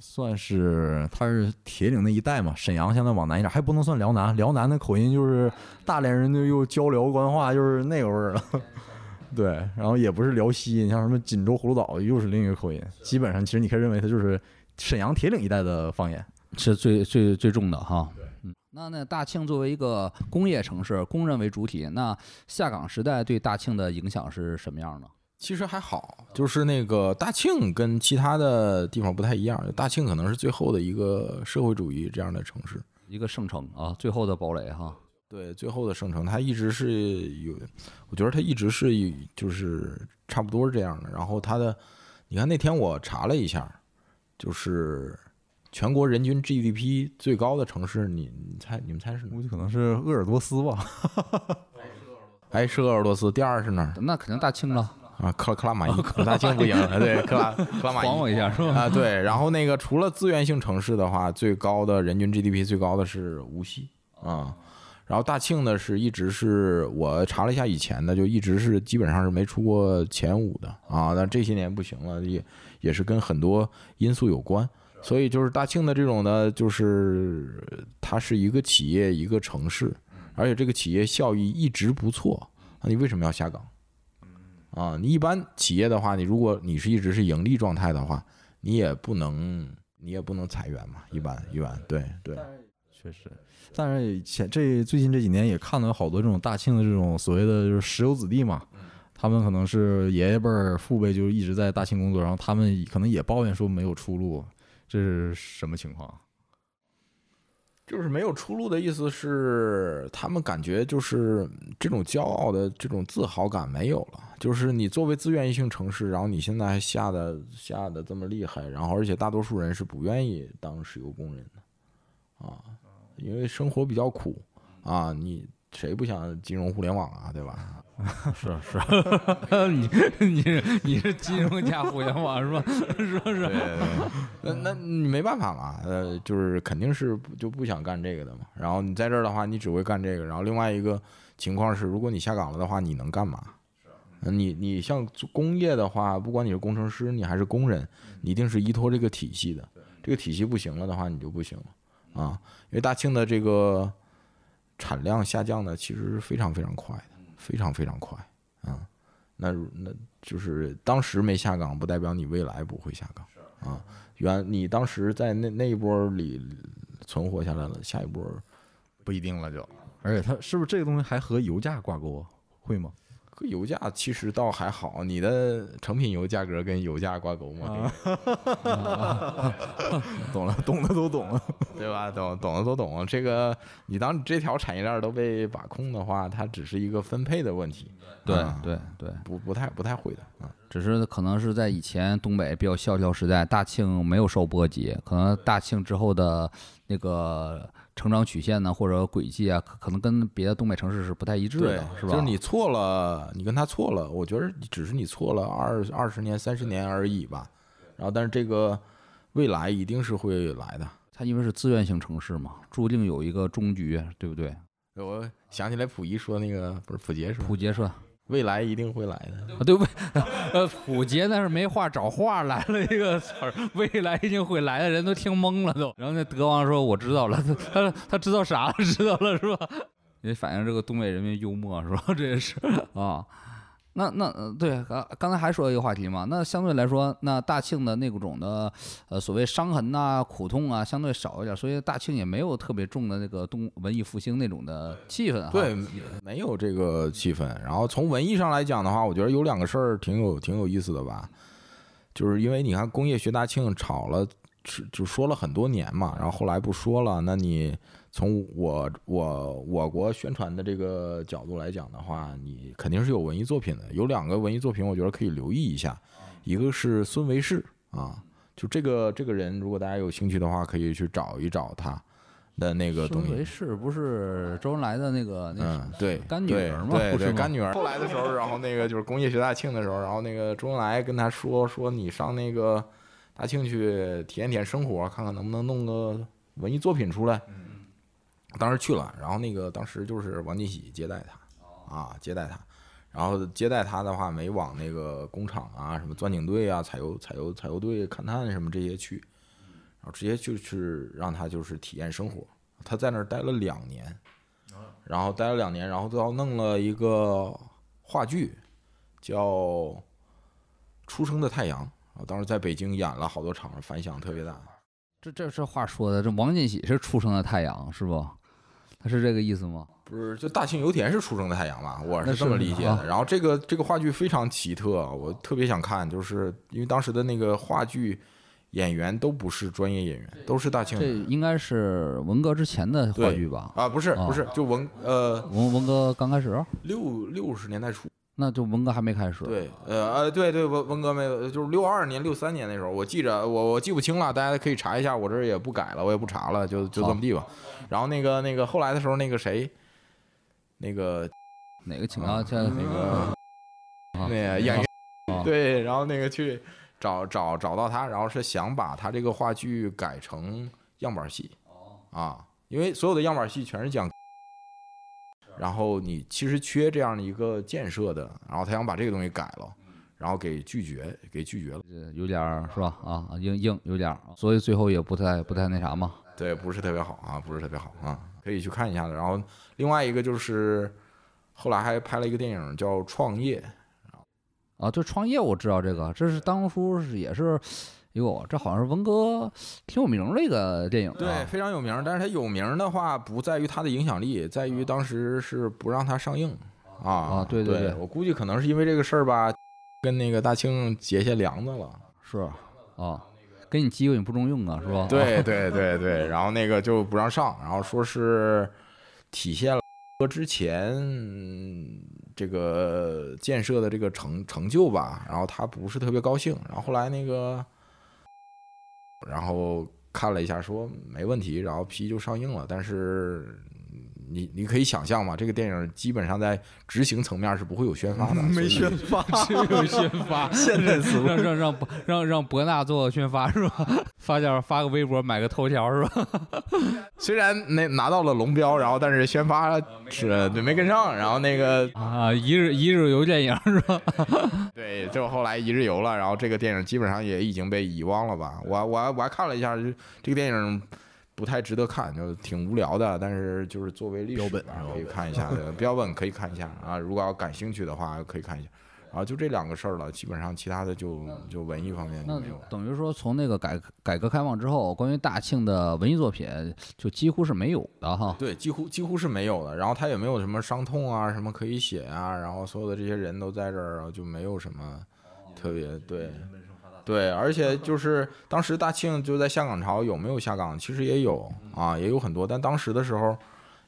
S1: 算是他是铁岭那一带嘛，沈阳现在往南一点，还不能算辽南，辽南的口音就是大连人就又交辽官话，就是那个味儿了。对，然后也不是辽西，你像什么锦州葫芦岛又是另一个口音，基本上其实你可以认为它就是沈阳铁岭一带的方言。
S2: 是最最最重的哈。嗯，那那大庆作为一个工业城市，工人为主体，那下岗时代对大庆的影响是什么样的？
S3: 其实还好，就是那个大庆跟其他的地方不太一样，大庆可能是最后的一个社会主义这样的城市。
S2: 一个圣城啊，最后的堡垒哈。
S3: 对，最后的圣城，它一直是有，我觉得它一直是有就是差不多是这样的。然后它的，你看那天我查了一下，就是全国人均 GDP 最高的城市，你你猜你们猜是哪？
S1: 估计可能是鄂尔多斯吧。
S3: 哎，是鄂尔多斯，第二是哪儿？
S2: 那肯定大庆了，
S3: 啊，克克拉玛依，大庆不行，对，克拉克拉玛依。
S2: 晃我一下是吧？
S3: 啊，对，然后那个除了资源性城市的话，最高的人均 GDP 最高的是无锡啊，然后大庆呢是一直是我查了一下以前的，就一直是基本上是没出过前五的啊，但这些年不行了，也也是跟很多因素有关，所以就是大庆的这种呢，就是它是一个企业一个城市，而且这个企业效益一直不错，那你为什么要下岗？啊，你一般企业的话，你如果你是一直是盈利状态的话，你也不能你也不能裁员嘛，一般一般，对对。
S1: 确实，但是前这最近这几年也看到好多这种大庆的这种所谓的就是石油子弟嘛，他们可能是爷爷辈儿、父辈就一直在大庆工作，然后他们可能也抱怨说没有出路，这是什么情况？
S3: 就是没有出路的意思是，他们感觉就是这种骄傲的这种自豪感没有了。就是你作为资源性城市，然后你现在还下的下的这么厉害，然后而且大多数人是不愿意当石油工人的，啊，因为生活比较苦啊，你谁不想金融互联网啊，对吧？
S2: 是 是，你 你是你是金融加互联网是吧？是不是？
S3: 那那你没办法嘛，呃，就是肯定是就不想干这个的嘛。然后你在这儿的话，你只会干这个。然后另外一个情况是，如果你下岗了的话，你能干嘛？你你像做工业的话，不管你是工程师，你还是工人，你一定是依托这个体系的。这个体系不行了的话，你就不行了啊。因为大庆的这个产量下降的其实是非常非常快的，非常非常快啊。那那就是当时没下岗，不代表你未来不会下岗啊。原你当时在那那一波里存活下来了，下一波
S1: 不一定了就。而且它是不是这个东西还和油价挂钩啊？会吗？
S3: 和油价其实倒还好，你的成品油价格跟油价挂钩吗？
S1: 懂了，懂的都懂了，
S3: 对吧？懂懂的都懂。这个你当这条产业链都被把控的话，它只是一个分配的问题。
S2: 对
S3: 啊
S2: 对对，
S3: 不不太不太会的啊。
S2: 只是可能是在以前东北比较萧条时代，大庆没有受波及，可能大庆之后的那个成长曲线呢，或者轨迹啊，可可能跟别的东北城市是不太一致的，，是吧？
S3: 就是你错了，你跟他错了，我觉得只是你错了二二十年、三十年而已吧。然后，但是这个未来一定是会来的。
S2: 它因为是资源型城市嘛，注定有一个终局，对不对？
S3: 我想起来溥仪说那个不是溥杰说，
S2: 溥杰说
S3: 未来一定会来的。
S2: 啊，对不？呃，普杰那是没话找话来了一个词儿，未来一定会来的人都听懵了都。然后那德王说：“我知道了，他他他知道啥了？知道了是吧？”也反映这个东北人民幽默是吧？这也是啊。那那呃对，刚刚才还说一个话题嘛，那相对来说，那大庆的那种的呃所谓伤痕呐、苦痛啊，相对少一点，所以大庆也没有特别重的那个动文艺复兴那种的气氛哈。
S3: 对，没有这个气氛。然后从文艺上来讲的话，我觉得有两个事儿挺有挺有意思的吧，就是因为你看工业学大庆吵了，是就说了很多年嘛，然后后来不说了，那你从我我我国宣传的这个角度来讲的话，你肯定是有文艺作品的。有两个文艺作品，我觉得可以留意一下，一个是孙维世啊，就这个这个人，如果大家有兴趣的话，可以去找一找他的那个东西。
S2: 孙维世不是周恩来的那个那
S3: 嗯，对，
S2: 干女儿嘛
S3: 对对，
S2: 不是
S3: 干女儿。后来的时候，然后那个就是工业学大庆的时候，然后那个周恩来跟他说说你上那个大庆去体验体验生活，看看能不能弄个文艺作品出来。当时去了，然后那个当时就是王进喜接待他，啊，接待他。然后接待他的话，没往那个工厂啊、什么钻井队啊、采油、采油、采油队勘探什么这些去，然后直接就是让他就是体验生活。他在那儿待了两年，然后待了两年，然后最后弄了一个话剧，叫《出生的太阳》。我当时在北京演了好多场，反响特别大。
S2: 这这这话说的，这王进喜是出生的太阳是不？他是这个意思吗？
S3: 不是，就大庆油田是出生的太阳嘛，我是这么理解的。然后这个这个话剧非常奇特，我特别想看，就是因为当时的那个话剧演员都不是专业演员，都是大庆
S2: 这应该是文革之前的话剧吧？
S3: 啊，不是
S2: 啊
S3: 不是，就文呃
S2: 文文革刚开始，
S3: 六六十年代初，
S2: 那就文革还没开始。
S3: 对，呃呃对对文文革没有，就是六二年六三年那时候，我记着我我记不清了，大家可以查一下，我这儿也不改了，我也不查了，就就这么地吧。然后那个那个后来的时候，那个谁，那个
S2: 哪个请啊？这
S3: 那个
S2: 啊
S3: 那个演员。
S2: 啊
S3: 对，然后那个去找找找到他，然后是想把他这个话剧改成样板戏，啊，因为所有的样板戏全是讲，然后你其实缺这样的一个建设的，然后他想把这个东西改了，然后给拒绝，给拒绝了，
S2: 这有点儿是吧？啊，硬硬有点儿，所以最后也不太不太那啥嘛。
S3: 对，不是特别好啊，不是特别好啊，可以去看一下的。然后另外一个就是后来还拍了一个电影叫《创业》，
S2: 啊，就创业我知道这个，这是当初是也是，哟，这好像是文哥挺有名的一个电影、啊。
S3: 对，非常有名儿。但是它有名儿的话，不在于它的影响力，在于当时是不让它上映啊。
S2: 啊对对
S3: 对
S2: 对
S3: 我估计可能是因为这个事儿吧，跟那个大庆结下梁子了。
S2: 是啊，给你机会你不中用啊，是吧？
S3: 对对对 对，然后那个就不让上，然后说是体现了之前这个建设的这个成成就吧，然后他不是特别高兴，然后后来那个，然后看了一下说没问题，然后 P 就上映了，但是。你你可以想象嘛，这个电影基本上在执行层面是不会有宣发的，
S1: 没宣发，
S2: 只有宣发。
S1: 现在词
S2: 让让让让让博纳做宣发是吧？发条发个微博买个头条是吧？
S3: 虽然那拿到了龙标，然后但是宣发是对没跟上，然后那个
S2: 啊一日一日游电影是吧？
S3: 对，就后来一日游了，然后这个电影基本上也已经被遗忘了吧？我我我还看了一下，这个电影。不太值得看，就挺无聊的。但是就是作为历史
S1: 本
S3: 可以看一下 的，标本可以看一下啊。如果要感兴趣的话，可以看一下。然后就这两个事儿了，基本上其他的就就文艺方面就没有。
S2: 等于说从那个改改革开放之后，关于大庆的文艺作品就几乎是没有的哈。
S3: 对，几乎几乎是没有的。然后他也没有什么伤痛啊，什么可以写啊。然后所有的这些人都在这儿，就没有什么特别对。对，而且就 是当时大庆就在下岗潮有没有下岗？其实也有啊，也有很多。但当时的时候，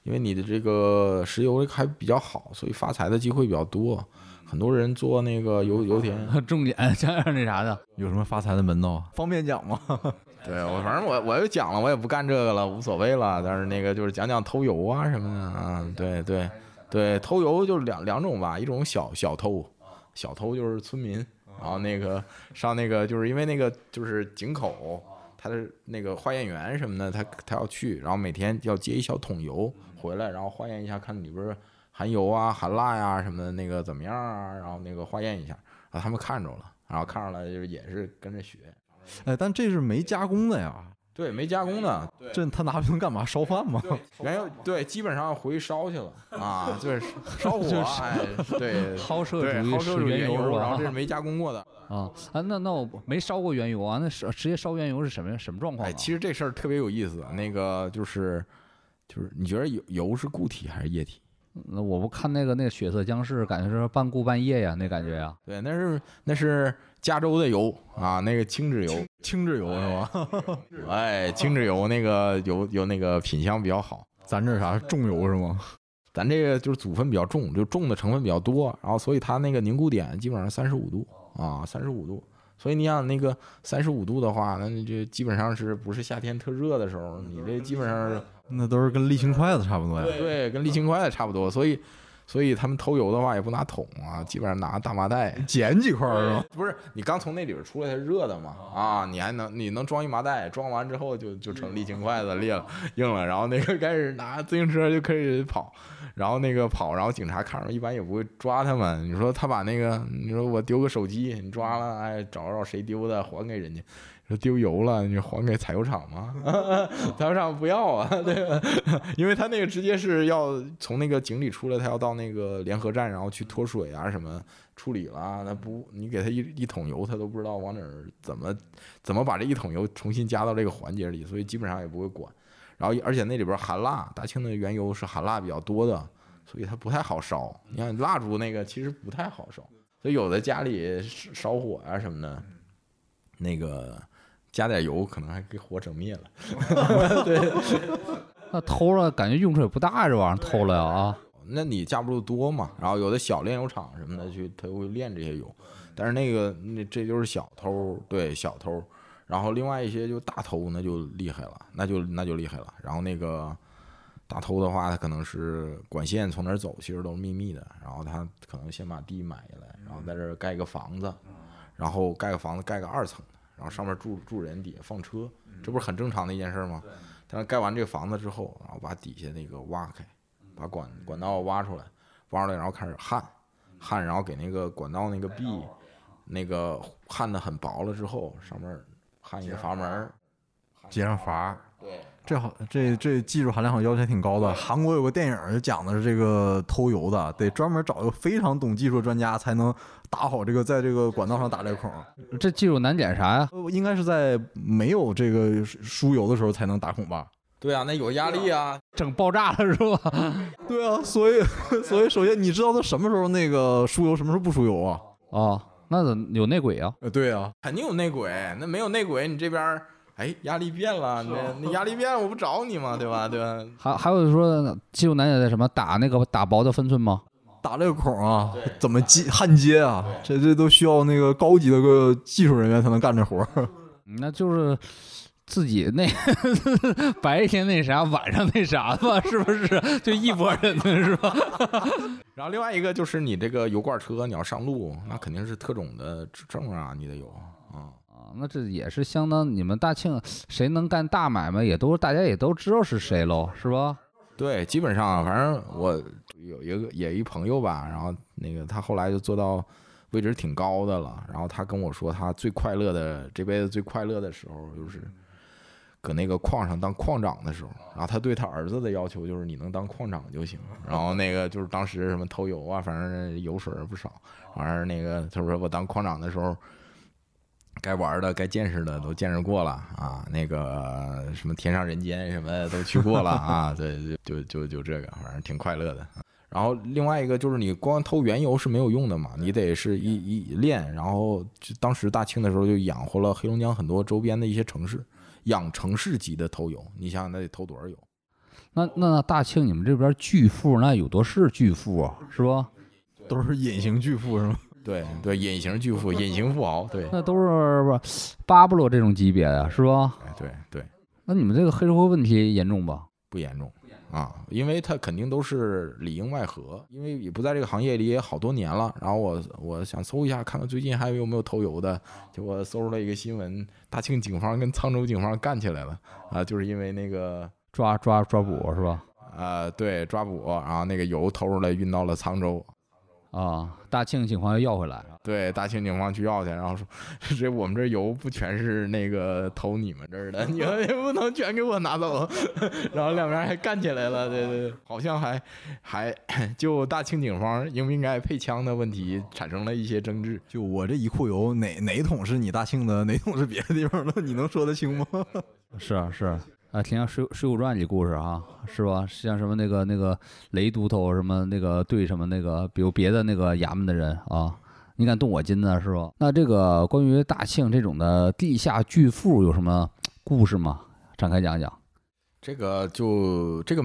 S3: 因为你的这个石油还比较好，所以发财的机会比较多。很多人做那个油油田，
S2: 重点讲讲那啥的，
S1: 有什么发财的门道？方便讲吗？
S3: 对我反正我我又讲了，我也不干这个了，无所谓了。但是那个就是讲讲偷油啊什么的啊，对对对，偷油就两两种吧，一种小小偷，小偷就是村民。然后那个上那个就是因为那个就是井口，他的那个化验员什么的，他他要去，然后每天要接一小桶油回来，然后化验一下，看里边含油啊、含蜡呀什么的，那个怎么样啊？然后那个化验一下，然后他们看着了，然后看上了就是也是跟着学。
S1: 哎，但这是没加工的呀。
S3: 对，没加工的，
S1: 这他拿不用干嘛？烧饭吗？
S3: 原油对，基本上回去烧去了 啊，就是 烧火，哎，对，
S2: 抛射
S3: 主
S2: 义原
S3: 油，然后这
S2: 是
S3: 没加工过的
S2: 啊啊，那那我没烧过原油啊，那是直接烧原油是什么什么状况？
S3: 哎，其实这事儿特别有意思，那个就是就是你觉得油油是固体还是液体？
S2: 那我不看那个那个血色僵尸，感觉是半固半液呀，那感觉呀。
S3: 对，那是那是加州的油啊，那个轻质油，
S1: 轻质油是吧？
S3: 哎，轻质油那个油有那个品相比较好。
S1: 咱这啥重油是吗？
S3: 咱这个就是组分比较重，就重的成分比较多，然后所以它那个凝固点基本上三十五度啊，三十五度。所以你想那个三十五度的话，那你这基本上是不是夏天特热的时候？你这基本上
S1: 那都是跟沥青筷子差不多呀。
S3: 对，跟沥青筷子差不多。所以，所以他们偷油的话也不拿桶啊，基本上拿大麻袋
S1: 捡几块是吧？
S3: 不是，你刚从那里边出来，它热的嘛啊，你还能你能装一麻袋，装完之后就就成沥青筷子裂了硬了，然后那个开始拿自行车就开始跑。然后那个跑，然后警察看着一般也不会抓他们。你说他把那个，你说我丢个手机，你抓了，哎，找找谁丢的，还给人家。说丢油了，你还给采油厂吗？采油厂不要啊，对吧？因为他那个直接是要从那个井里出来，他要到那个联合站，然后去脱水啊什么处理了。那不，你给他一一桶油，他都不知道往哪儿怎么怎么把这一桶油重新加到这个环节里，所以基本上也不会管。然后，而且那里边含蜡，大庆的原油是含蜡比较多的，所以它不太好烧。你看蜡烛那个其实不太好烧，所以有的家里烧火啊什么的，那个加点油可能还给火整灭了。对，
S2: 那偷了感觉用处也不大，这玩意儿偷了呀啊？
S3: 那你架不住多嘛？然后有的小炼油厂什么的去，他会炼这些油，但是那个那这就是小偷，对小偷。然后另外一些就大偷那就厉害了，那就那就厉害了。然后那个大偷的话，他可能是管线从哪儿走，其实都是秘密的。然后他可能先把地买下来，然后在这儿盖个房子，然后盖个房子盖个二层的，然后上面住住人，底下放车，这不是很正常的一件事吗？但是盖完这个房子之后，然后把底下那个挖开，把管管道挖出来，挖出来然后开始焊，焊然后给那个管道那个壁，那个焊的很薄了之后，上面。焊一个阀门，
S1: 接上阀。
S3: 对，
S1: 这好，这这技术含量好像要求还挺高的。韩国有个电影就讲的是这个偷油的，得专门找一个非常懂技术专家才能打好这个，在这个管道上打这个孔。
S2: 这技术难点啥呀？
S1: 应该是在没有这个输油的时候才能打孔吧？
S3: 对啊，那有压力啊，
S2: 整爆炸了是吧？
S1: 对啊，所以所以首先你知道它什么时候那个输油，什么时候不输油啊？
S2: 啊。那怎有内鬼啊？
S1: 呃，对啊，
S3: 肯定有内鬼，那没有内鬼，你这边儿哎压力变了，那那压力变了，我不找你吗？对吧？对吧？
S2: 还还有说技术难点在什么打那个打薄的分寸吗？
S1: 打这个孔啊，怎么接焊接啊？这这都需要那个高级的个技术人员才能干这活儿。
S2: 嗯那就是自己那 白天那啥，晚上那啥吧，是不是？就一拨人呢，是吧？
S3: 然后另外一个就是你这个油罐车，你要上路，那肯定是特种的证啊，你得有啊。
S2: 啊，那这也是相当你们大庆谁能干大买卖，也都大家也都知道是谁喽，是吧？
S3: 对，基本上反正我有一个也一朋友吧，然后那个他后来就做到位置挺高的了，然后他跟我说，他最快乐的这辈子最快乐的时候就是搁那个矿上当矿长的时候，然后他对他儿子的要求就是你能当矿长就行，然后那个就是当时什么偷油啊，反正油水儿不少，完事儿那个他说我当矿长的时候。该玩的、该见识的都见识过了啊，那个什么天上人间什么都去过了 啊，对，就就就这个，反正挺快乐的。然后另外一个就是你光偷原油是没有用的嘛，你得是一一练。然后就当时大庆的时候就养活了黑龙江很多周边的一些城市，养城市级的偷油，你想想那得偷多少油？
S2: 那那那大庆你们这边巨富那有多是巨富啊，是吧？
S1: 都是隐形巨富是吗？
S3: 对对，隐形巨富、隐形富豪，对，
S2: 那都是不巴布罗这种级别的，是吧？
S3: 哎对对，
S2: 那你们这个黑社会问题严重吧？
S3: 不严重啊，因为他肯定都是里应外合，因为也不在这个行业里也好多年了。然后我我想搜一下，看看最近还有没有偷油的，结果搜出来一个新闻，大庆警方跟沧州警方干起来了啊，就是因为那个
S2: 抓抓抓捕是吧？
S3: 呃对抓捕，然后那个油偷出来运到了沧州，
S2: 啊，大庆警方要要回来，
S3: 对大庆警方去要去，然后说 这我们这油不全是那个投你们这儿的，你们也不能全给我拿走，然后两边还干起来了，对对对，好像还还 就大庆警方应不应该配枪的问题产生了一些争执。
S1: 就我这一库油，哪哪桶是你大庆的，哪桶是别的地方的，你能说得清吗？
S2: 是 啊是啊，啊，挺像《水水浒传》里故事啊，是吧？像什么那个那个雷都头什么那个对什么那个，比如别的那个衙门的人啊，你敢动我金子，是吧？那这个关于大庆这种的地下巨富有什么故事吗？展开讲讲。
S3: 这个就这个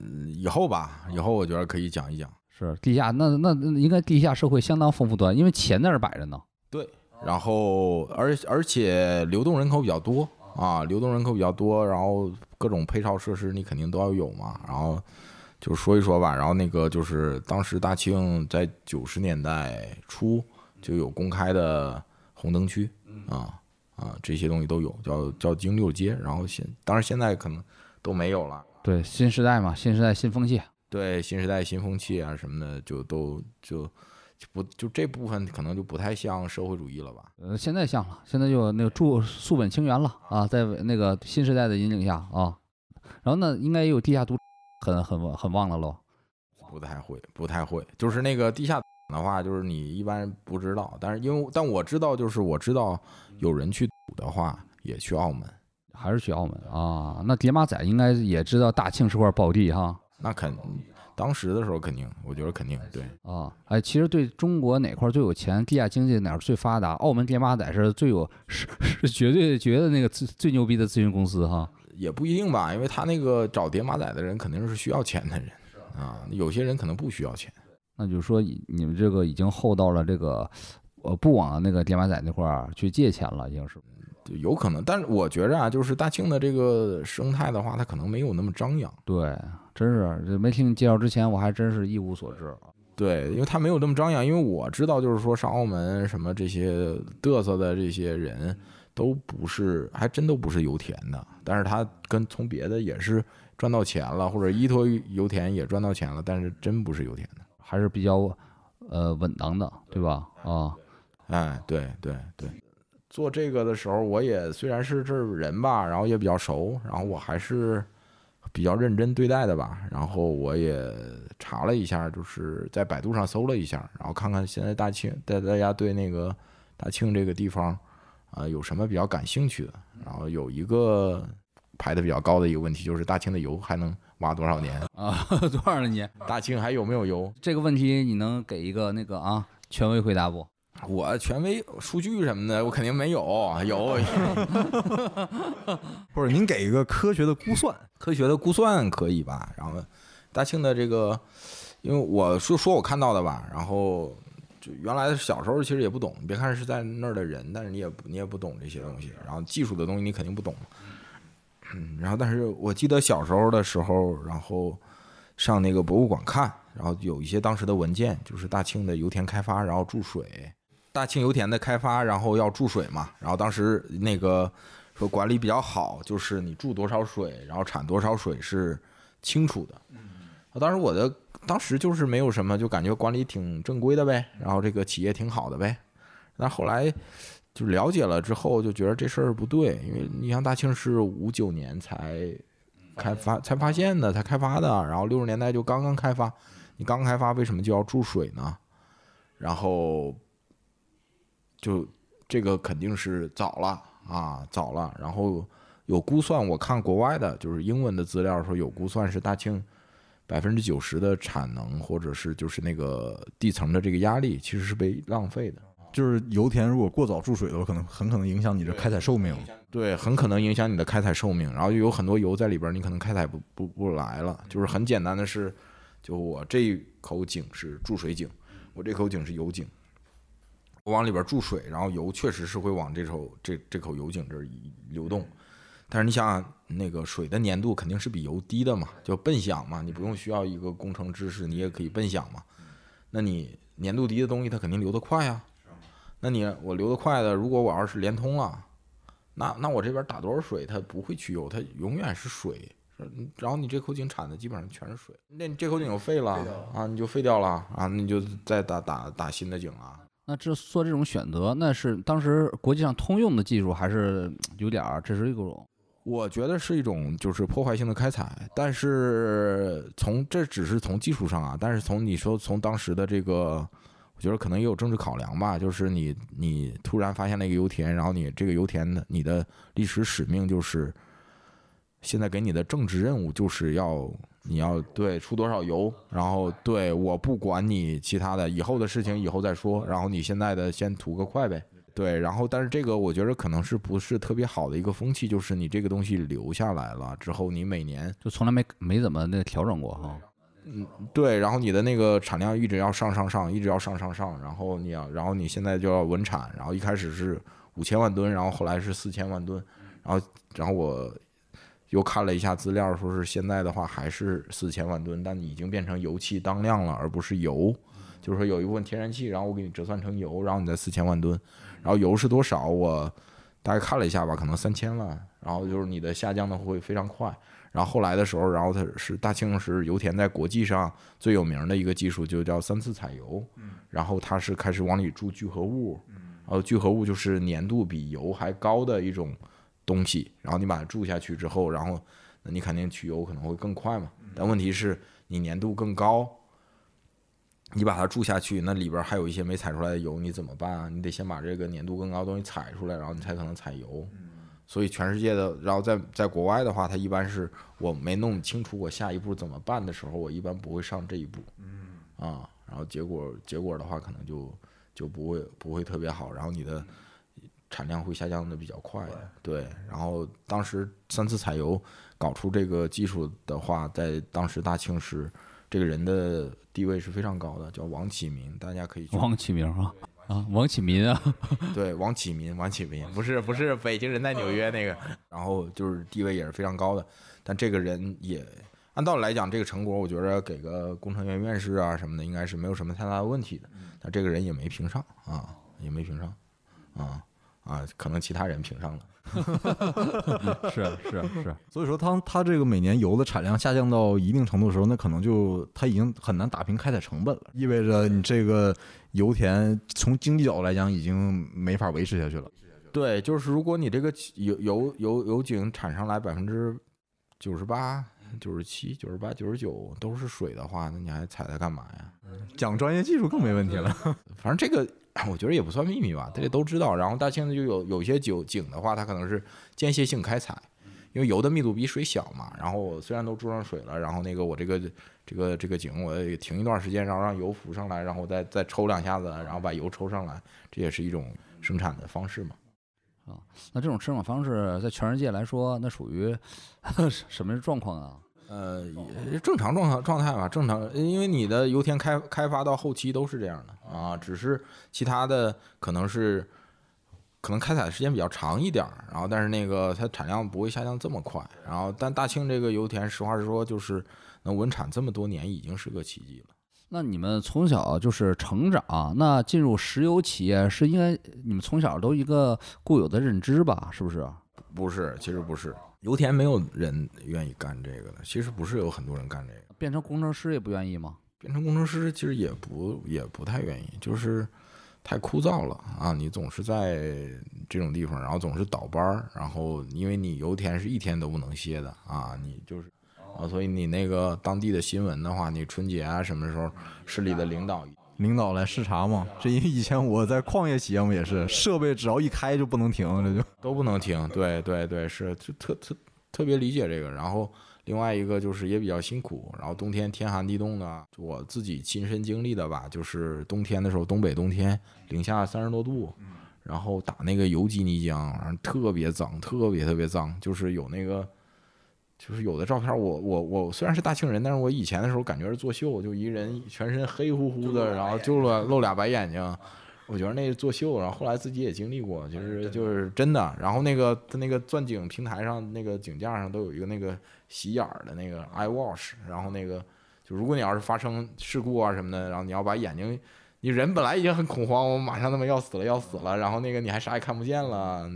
S3: 嗯以后吧，以后我觉得可以讲一讲。
S2: 是地下，那那那应该地下社会相当丰富多，因为钱在那儿摆着呢。
S3: 对然后而而且流动人口比较多啊，流动人口比较多，然后各种配套设施你肯定都要有嘛。然后就说一说吧，然后那个就是当时大庆在九十年代初就有公开的红灯区啊啊这些东西都有，叫叫京六街。然后现当然现在可能都没有了。
S2: 对，新时代嘛，新时代新风气。
S3: 对新时代新风气啊什么的，就都就就不就这部分可能就不太像社会主义了吧？
S2: 呃，现在像了，现在就那个住素本清源了啊，在那个新时代的引领下啊，然后呢，应该也有地下赌很很很旺了喽。
S3: 不太会，不太会。就是那个地下的话，就是你一般不知道，但是因为但我知道，就是我知道有人去赌的话，也去澳门。
S2: 还是去澳门啊？那叠马仔应该也知道大庆是块宝地哈
S3: 那肯当时的时候肯定，我觉得肯定对。
S2: 啊！哎，其实对中国哪块最有钱，地下经济哪儿最发达，澳门叠马仔是最有是是绝对觉得那个最最牛逼的咨询公司哈。
S3: 也不一定吧，因为他那个找叠马仔的人肯定是需要钱的人啊，有些人可能不需要钱。
S2: 那就是说，以你们这个已经厚到了这个，呃，不往那个叠马仔那块儿去借钱了，已经是。
S3: 就有可能，但是我觉着啊，就是大庆的这个生态的话，它可能没有那么张扬。
S2: 对，真是这没听你介绍之前，我还真是一无所知。
S3: 对，因为它没有那么张扬，因为我知道，就是说上澳门什么这些嘚瑟的这些人，都不是，还真都不是油田的，但是他跟从别的也是赚到钱了，或者依托于油田也赚到钱了，但是真不是油田的。
S2: 还是比较呃稳当的，对吧？啊，
S3: 哎，对对对，做这个的时候，我也虽然是这儿人吧，然后也比较熟，然后我还是比较认真对待的吧。然后我也查了一下，就是在百度上搜了一下，然后看看现在大庆，大大家对那个大庆这个地方啊、有什么比较感兴趣的。然后有一个排的比较高的一个问题，就是大庆的油还能挖多少年？
S2: 啊，多少年？
S3: 大庆还有没有油？
S2: 这个问题你能给一个那个啊权威回答不？
S3: 我权威数据什么的，我肯定没有，有。
S1: 或者您给一个科学的估算，
S3: 科学的估算可以吧？然后大庆的这个，因为我说说我看到的吧，然后就原来小时候其实也不懂，别看是在那儿的人，但是你也不你也不懂这些东西，然后技术的东西你肯定不懂，嗯，然后但是我记得小时候的时候，然后上那个博物馆看，然后有一些当时的文件，就是大庆的油田开发，然后注水，大庆油田的开发，然后要注水嘛，然后当时那个说管理比较好，就是你注多少水，然后产多少水是清楚的。啊，当时我的当时就是没有什么，就感觉管理挺正规的呗，然后这个企业挺好的呗。但后来就了解了之后，就觉得这事儿不对，因为你像大庆是五九年才开发才发现的，才开发的，然后六十年代就刚刚开发，你刚开发为什么就要注水呢？然后就这个肯定是早了啊，早了。然后有估算，我看国外的就是英文的资料说有估算是大庆百分之九十的产能，或者是就是那个地层的这个压力其实是被浪费的。
S1: 就是油田如果过早注水的话，可能很可能影响你的开采寿命。
S3: 对，很可能影响你的开采寿命，然后有很多油在里边，你可能开采不不不来了。就是很简单的是，就我这一口井是注水井，我这口井是油井，我往里边注水，然后油确实是会往这口这这口油井这儿流动。但是你想想，那个水的粘度肯定是比油低的嘛，就笨想嘛，你不用需要一个工程知识，你也可以笨想嘛。那你粘度低的东西，它肯定流得快呀。那你我流得快的，如果我要是连通了，那那我这边打多少水，它不会去油，它永远是水。然后你这口井产的基本上全是水，那你这口井就废了啊，你就废掉了啊，你就再打打打新的井啊。
S2: 那这做这种选择，那是当时国际上通用的技术，还是有点儿这是一种。
S3: 我觉得是一种就是破坏性的开采，但是从这只是从技术上啊，但是从你说从当时的这个，我觉得可能也有政治考量吧，就是你你突然发现了一个油田，然后你这个油田的你的历史使命就是，现在给你的政治任务就是要你要对出多少油，然后对我不管你其他的，以后的事情以后再说，然后你现在的先图个快呗。对，然后但是这个我觉得可能是不是特别好的一个风气，就是你这个东西留下来了之后，你每年
S2: 就从来没没怎么那调整过哈。
S3: 嗯对，然后你的那个产量一直要上上上，一直要上上上，然后你要，然后你现在就要稳产，然后一开始是五千万吨，然后后来是四千万吨，然后然后我又看了一下资料，说是现在的话还是四千万吨，但已经变成油气当量了，而不是油，就是说有一部分天然气，然后我给你折算成油，然后你再四千万吨，然后油是多少？我大概看了一下吧，可能三千万，然后就是你的下降的会非常快。然后后来的时候，然后它是大庆是油田在国际上最有名的一个技术，就叫三次采油。然后它是开始往里注聚合物，然后聚合物就是粘度比油还高的一种东西。然后你把它注下去之后，然后那你肯定取油可能会更快嘛。但问题是你粘度更高，你把它注下去，那里边还有一些没采出来的油，你怎么办啊？你得先把这个粘度更高的东西采出来，然后你才可能采油。所以全世界的，然后在在国外的话，它一般是我没弄清楚我下一步怎么办的时候，我一般不会上这一步。嗯啊，然后结果结果的话，可能就就不会不会特别好，然后你的产量会下降的比较快。对，然后当时三次采油搞出这个技术的话，在当时大庆是这个人的地位是非常高的，叫王启明，大家可以去
S2: 王启明啊啊，王启民啊，
S3: 对，王启民，王启民不是不是北京人在纽约那个，然后就是地位也是非常高的，但这个人也按道理来讲，这个成果我觉着给个工程院院士啊什么的，应该是没有什么太大的问题的，但这个人也没评上啊，也没评上啊啊，可能其他人评上了。
S2: 是是是，
S1: 所以说当它这个每年油的产量下降到一定程度的时候，那可能就它已经很难打平开采成本了，意味着你这个油田从经济角度来讲已经没法维持下去了。
S3: 对，就是如果你这个油油油油井产上来百分之九十八、九十七、九十八、九十九都是水的话，那你还采它干嘛呀？
S1: 讲专业技术更没问题了。
S3: 反正这个我觉得也不算秘密吧，大家都知道。然后大庆就有有些酒井的话，它可能是间歇性开采，因为油的密度比水小嘛，然后我虽然都注上水了，然后那个我这个这个这个井我也停一段时间，然后让油浮上来，然后再再抽两下子，然后把油抽上来，这也是一种生产的方式嘛。
S2: 啊那这种生产方式在全世界来说，那属于 什么状况啊？
S3: 呃，也正常状态状态吧，正常，因为你的油田开开发到后期都是这样的啊，只是其他的可能是可能开采的时间比较长一点儿，然后但是那个它产量不会下降这么快，然后但大庆这个油田，实话实说，就是能稳产这么多年，已经是个奇迹了。
S2: 那你们从小就是成长，那进入石油企业是应该你们从小都一个固有的认知吧？是不是？
S3: 不是，其实不是，油田没有人愿意干这个的，其实不是有很多人干这个。
S2: 变成工程师也不愿意吗？
S3: 变成工程师其实也不也不太愿意，就是太枯燥了啊！你总是在这种地方，然后总是倒班儿，然后因为你油田是一天都不能歇的啊，你就是啊，所以你那个当地的新闻的话，你春节啊什么时候市里的领导
S1: 领导来视察嘛，这因为以前我在矿业企业嘛，也是设备只要一开就不能停，这就
S3: 都不能停，对对对，是就特特特别理解这个。然后另外一个就是也比较辛苦，然后冬天天寒地冻的，我自己亲身经历的吧，就是冬天的时候，东北冬天零下三十多度，然后打那个油基泥浆，然后特别脏，特别特别脏，就是有那个。就是有的照片，我我我虽然是大庆人，但是我以前的时候感觉是作秀，就一人全身黑乎乎的，然后就露露俩白眼睛，我觉得那是作秀。然后后来自己也经历过，就是就是真的。然后那个他那个钻井平台上那个井架上都有一个那个洗眼儿的那个 eye wash，然后那个就如果你要是发生事故啊什么的，然后你要把眼睛，你人本来已经很恐慌，我马上他妈要死了要死了，然后那个你还啥也看不见了。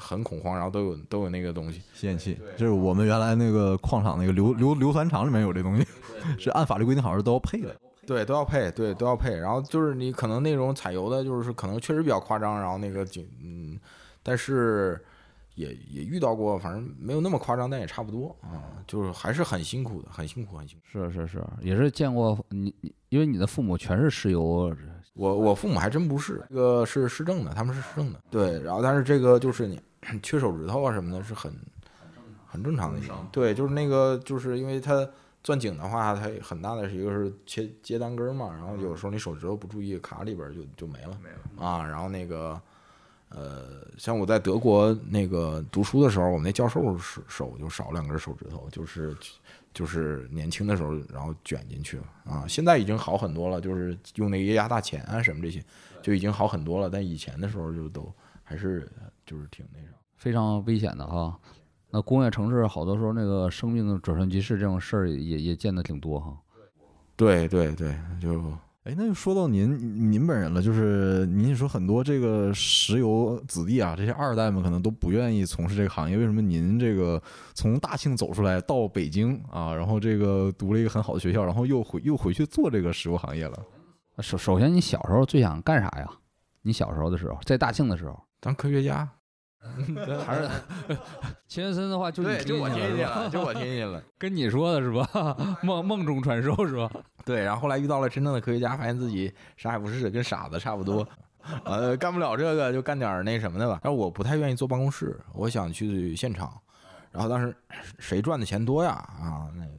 S3: 就很恐慌，然后都有都有那个东西
S1: 吸烟器，就是我们原来那个矿场那个硫硫硫酸厂里面有这东西，是按法律规定好像都要配的，
S3: 对，都要配，对，都要配。然后就是你可能那种采油的，就是可能确实比较夸张，然后那个就，嗯，但是也也遇到过，反正没有那么夸张，但也差不多啊，就是还是很辛苦的，很辛苦，很辛苦。
S2: 是是是，也是见过你，因为你的父母全是石油。
S3: 我我父母还真不是，这个是市政的，他们是市政的，对。然后但是这个就是你缺手指头啊什么的，是很很正常的。对，就是那个就是因为它钻井的话，它很大的是一个是切接单根嘛，然后有时候你手指头不注意卡里边就就没了，没了啊。然后那个呃，像我在德国那个读书的时候，我们那教授手手就少两根手指头，就是。就是年轻的时候，然后卷进去了啊！现在已经好很多了，就是用那个液压大钳啊什么这些，就已经好很多了。但以前的时候就都还是就是挺那啥，
S2: 非常危险的哈。那工业城市好多时候那个生命转瞬即逝这种事儿也也见得挺多哈。
S3: 对对对，就。
S1: 哎，那就说到您您本人了，就是您说很多这个石油子弟啊，这些二代们可能都不愿意从事这个行业。为什么您这个从大庆走出来到北京啊，然后这个读了一个很好的学校，然后又回又回去做这个石油行业了？
S2: 首首先，你小时候最想干啥呀？你小时候的时候，在大庆的时候，
S3: 当科学家。
S2: 还是 钱森的话，就
S3: 就我听进了，就我听进了，
S2: 跟你说的是吧？梦梦中传授是吧？
S3: 对，然后后来遇到了真正的科学家，发现自己啥也不是，跟傻子差不多。呃，干不了这个，就干点那什么的吧。但是我不太愿意坐办公室，我想去现场。然后当时谁赚的钱多呀？啊，那个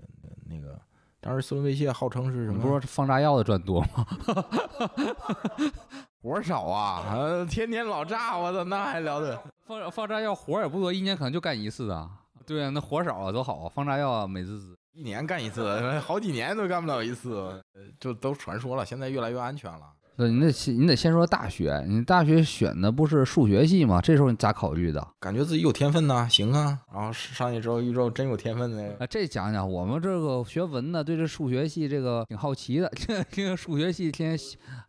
S3: 那个，当时斯伦威谢号称是什么？
S2: 不是放炸药的赚多吗？
S3: 活少啊，呃天天老炸，我操，那还了得？
S2: 放放炸药活也不多，一年可能就干一次啊。对啊，那活少啊，多好啊！放炸药美滋滋，
S3: 一年干一次，好几年都干不了一次，就都传说了。现在越来越安全了。
S2: 对，你得先，你得先说大学。你大学选的不是数学系吗？这时候你咋考虑的？
S3: 感觉自己有天分呐，行啊。然后上去之后，遇到真有天分的。
S2: 啊，这讲讲，我们这个学文的对这数学系这个挺好奇的。这个数学系天天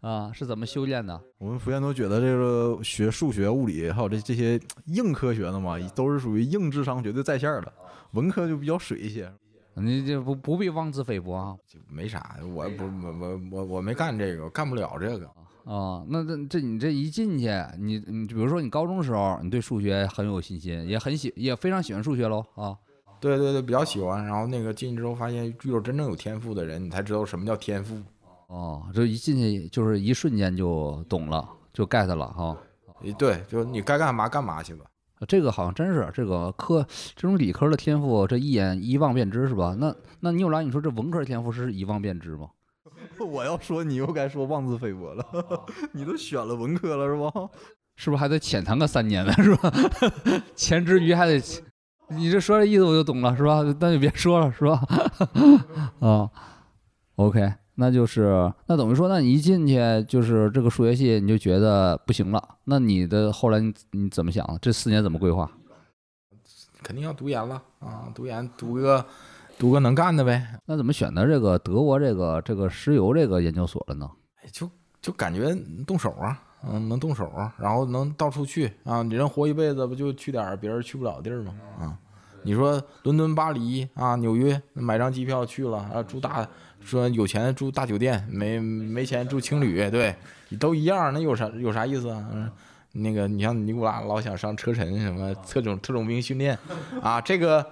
S2: 啊是怎么修炼的？
S1: 我们福建都觉得这个学数学、物理还有这这些硬科学的嘛，都是属于硬智商绝对在线的。文科就比较水一些。
S2: 你这不不必妄自菲薄啊，
S3: 没啥，我不我我我我没干这个，干不了这个
S2: 啊。那这这你这一进去，你你比如说你高中时候，你对数学很有信心，也很喜也非常喜欢数学喽啊。
S3: 对对对，比较喜欢。然后那个进去之后，发现遇到真正有天赋的人，你才知道什么叫天赋。
S2: 哦，这一进去就是一瞬间就懂了，就 get 了哈。
S3: 对，就你该干嘛干嘛去吧。
S2: 这个好像真是这个科这种理科的天赋，这一眼一望便知是吧？那那牛郎，你说这文科天赋是一望便知吗？
S1: 我要说你又该说妄自菲薄了，你都选了文科了是吧？
S2: 是不是还得浅谈个三年呢？是吧？前之余还得，你这说这意思我就懂了是吧？那就别说了是吧？啊，OK，那就是那等于说，那你一进去就是这个数学系，你就觉得不行了。那你的后来你你怎么想？这四年怎么规划？
S3: 肯定要读研了啊，读研读个读个能干的呗。
S2: 那怎么选择这个德国这个这个石油这个研究所了呢？
S3: 哎就就感觉动手啊，嗯，能动手，然后能到处去啊。你人活一辈子，不就去点别人去不了的地儿吗？啊，你说伦敦、巴黎啊、纽约，买张机票去了啊，住大说有钱住大酒店，没没钱住青旅，对，都一样，那有啥有啥意思啊？嗯，那个你像尼古拉老想上车臣什么特种特种兵训练啊，这个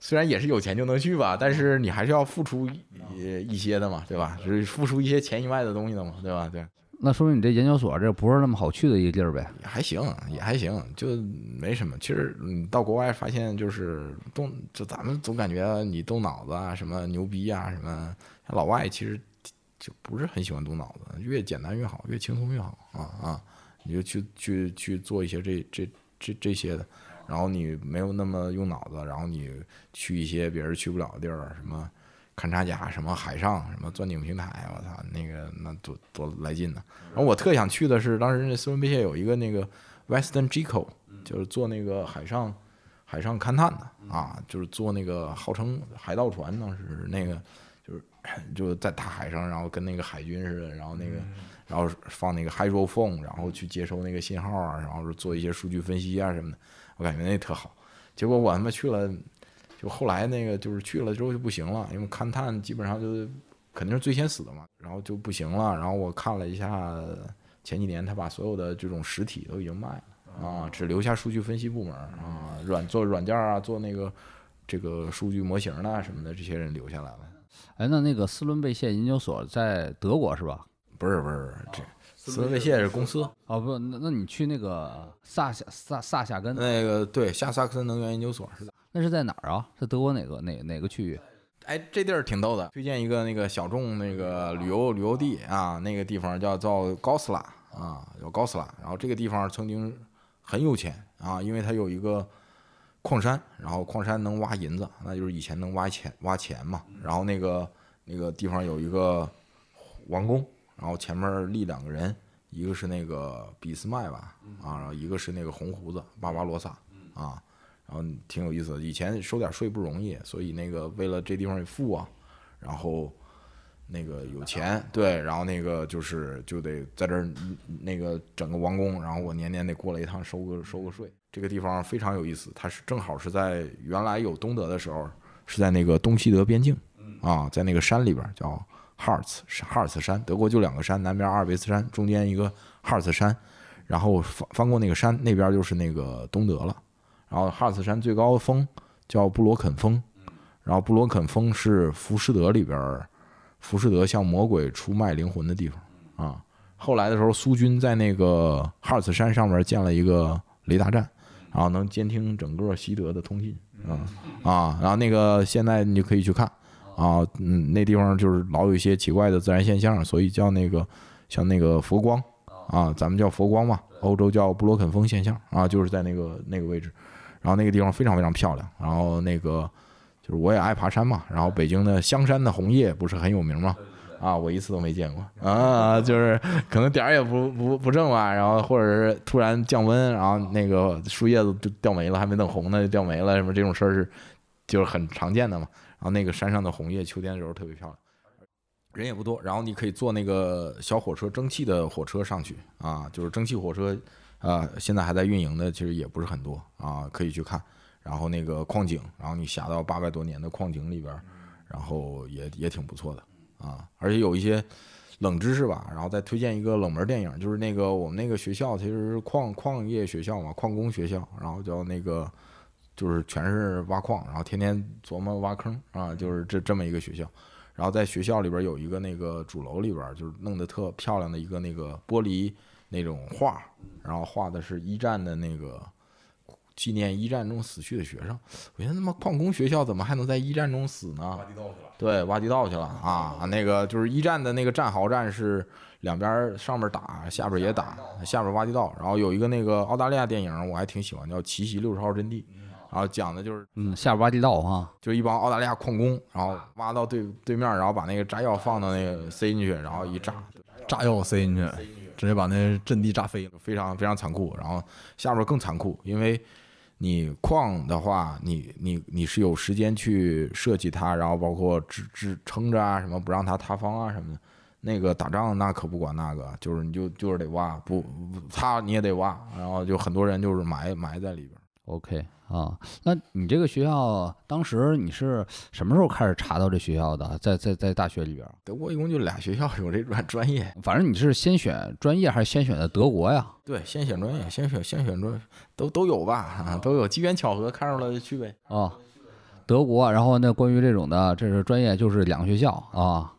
S3: 虽然也是有钱就能去吧，但是你还是要付出一一些的嘛，对吧？就是付出一些钱以外的东西的嘛，对吧？对。
S2: 那说明你这研究所这不是那么好去的一个地儿呗？
S3: 也还行，也还行，就没什么。其实你到国外发现，就是动，就咱们总感觉你动脑子啊，什么牛逼啊，什么老外其实就不是很喜欢动脑子，越简单越好，越轻松越好啊啊！你就去去去做一些这这这这些的，然后你没有那么用脑子，然后你去一些别人去不了的地儿，什么。勘察甲什么海上什么钻井平台，我操，那个那多多来劲呢。然后我特想去的是，当时那斯文贝谢有一个那个 Western Geco，就是做那个海上海上勘探的啊，就是做那个号称海盗船，当时那个就在大海上，然后跟那个海军似的，然后那个然后放那个 hydro phone，然后去接收那个信号啊，然后做一些数据分析啊什么的，我感觉那特好。结果我他妈去了。就后来那个就是去了之后就不行了，因为勘探基本上就肯定是最先死的嘛，然后就不行了。然后我看了一下前几年他把所有的这种实体都已经卖了啊，只留下数据分析部门啊，软做软件啊，做那个这个数据模型啊什么的，这些人留下来了。
S2: 哎，那那个斯伦贝谢研究所在德国是吧？
S3: 不是不是，这斯伦贝谢是公司。
S2: 哦不，那那你去那个萨夏萨萨夏根
S3: 那个对下萨克森能源研究所是的。
S2: 那是在哪儿啊？在德国哪个哪哪个区域？
S3: 哎，这地儿挺逗的，推荐一个那个小众那个旅游旅游地啊，那个地方叫叫高斯拉啊，叫高斯拉。然后这个地方曾经很有钱啊，因为它有一个矿山，然后矿山能挖银子，那就是以前能挖钱挖钱嘛。然后那个那个地方有一个王宫，然后前面立两个人，一个是那个俾斯麦吧，啊，然后一个是那个红胡子巴巴罗萨啊。然后挺有意思的，以前收点税不容易，所以那个为了这地方富啊，然后那个有钱，对，然后那个就是就得在这儿那个整个王宫，然后我年年得过来一趟收个收个税。这个地方非常有意思，它是正好是在原来有东德的时候，是在那个东西德边境啊，在那个山里边叫哈尔茨哈尔茨山，德国就两个山，南边阿尔卑斯山，中间一个哈尔茨山，然后翻翻过那个山，那边就是那个东德了。然后哈尔茨山最高的峰叫布罗肯峰，然后布罗肯峰是浮士德里边儿，浮士德向魔鬼出卖灵魂的地方啊。后来的时候，苏军在那个哈尔茨山上面建了一个雷达站，然后能监听整个西德的通信啊啊。然后那个现在你就可以去看啊，嗯，那地方就是老有一些奇怪的自然现象，所以叫那个像那个佛光啊，咱们叫佛光嘛，欧洲叫布罗肯峰现象啊，就是在那个那个位置。然后那个地方非常非常漂亮，然后那个就是我也爱爬山嘛，然后北京的香山的红叶不是很有名吗？啊，我一次都没见过啊，就是可能点儿也不不不正吧，然后或者是突然降温，然后那个树叶子就掉没了，还没等红呢就掉没了，什么这种事儿是就是很常见的嘛。然后那个山上的红叶秋天的时候特别漂亮，人也不多，然后你可以坐那个小火车蒸汽的火车上去啊，就是蒸汽火车。啊，现在还在运营的其实也不是很多啊，可以去看。然后那个矿井，然后你下到八百多年的矿井里边，然后也也挺不错的啊。而且有一些冷知识吧，然后再推荐一个冷门电影，就是那个我们那个学校其实是矿矿业学校嘛，矿工学校，然后叫那个就是全是挖矿，然后天天琢磨挖坑啊，就是这这么一个学校。然后在学校里边有一个那个主楼里边，就是弄得特漂亮的一个那个玻璃。那种画，然后画的是一战的那个纪念一战中死去的学生。我寻思他妈矿工学校怎么还能在一战中死呢？对，挖地道去了啊！那个就是一战的那个战壕战是两边儿上面打，下边儿也打，下边儿挖地道。然后有一个那个澳大利亚电影我还挺喜欢，叫《奇袭六十号阵地》，然后讲的就是
S2: 嗯，下边挖地道哈，
S3: 就是一帮澳大利亚矿工，然后挖到对对面，然后把那个炸药放到那个塞进去，然后一炸，
S1: 炸药塞进去，直接把那阵地炸飞了。
S3: 非常非常残酷。然后下边更残酷，因为你矿的话，你你你是有时间去设计它，然后包括支支撑着啊，什么不让它塌方啊什么的。那个打仗那可不管那个，就是你就就是得挖，不不塌你也得挖，然后就很多人就是埋埋在里边。
S2: OK 啊，那你这个学校当时你是什么时候开始查到这学校的？在在在大学里边儿，
S3: 德国一共就俩学校有这专专业，
S2: 反正你是先选专业还是先选的德国呀？
S3: 对，先选专业，先选先选专，都都有吧，啊，都有，机缘巧合看上了就去呗。
S2: 啊，德国，然后那关于这种的，这是专业就是两个学校啊。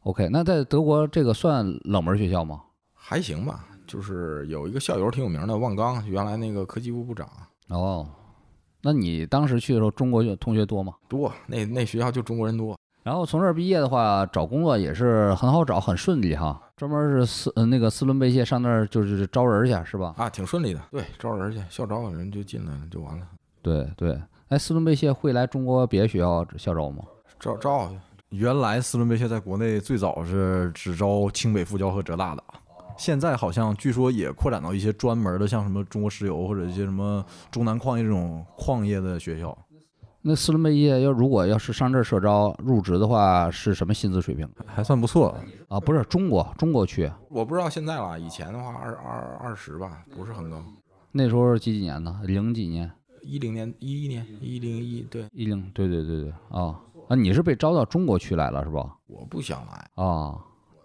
S2: OK，那在德国这个算冷门学校吗？
S3: 还行吧，就是有一个校友挺有名的，万刚，原来那个科技部部长，
S2: 哦，那你当时去的时候，中国同学多吗？
S3: 多，那那学校就中国人多。
S2: 然后从这儿毕业的话，找工作也是很好找，很顺利哈。专门是斯呃那个斯伦贝谢上那儿就是招人去是吧？
S3: 啊，挺顺利的。对，招人去，校招人就进来了，就完了。
S2: 对对，哎，斯伦贝谢会来中国别的学校校招吗？
S3: 招招
S1: 原来斯伦贝谢在国内最早是只招清北复交和浙大的，现在好像据说也扩展到一些专门的，像什么中国石油或者一些什么中南矿业这种矿业的学校。
S2: 那斯伦贝业要如果要是上这儿社招入职的话，是什么薪资水平
S1: 还算不错，
S2: 啊？不是中国，中国区
S3: 我不知道现在了，以前的话二二二十吧，不是很高。
S2: 那时候是几几年呢？零几年？
S3: 一零年、一一年、一零一，对，
S2: 一零？对对对对啊啊！你是被招到中国区来了是吧？
S3: 我不想来，
S2: 啊，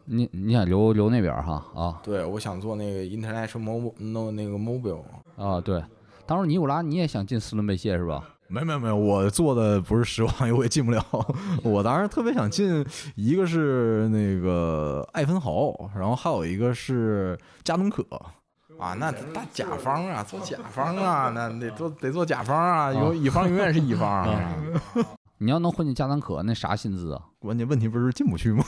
S2: 你你想留留那边儿哈啊
S3: 对我想做那个 international mobile 弄那个 mobile，
S2: 啊对，当时尼古拉你也想进斯伦贝谢是吧？
S1: 没没没有，我做的不是石化，因为我也进不了。我当时特别想进，一个是那个艾芬豪，然后还有一个是加农可。
S3: 啊，那大甲方啊，做甲方啊，那得做得做甲方啊，有乙方永远是乙方啊。
S2: 你要能混进加南可，那啥薪资啊？
S1: 关键问题不是进不去吗？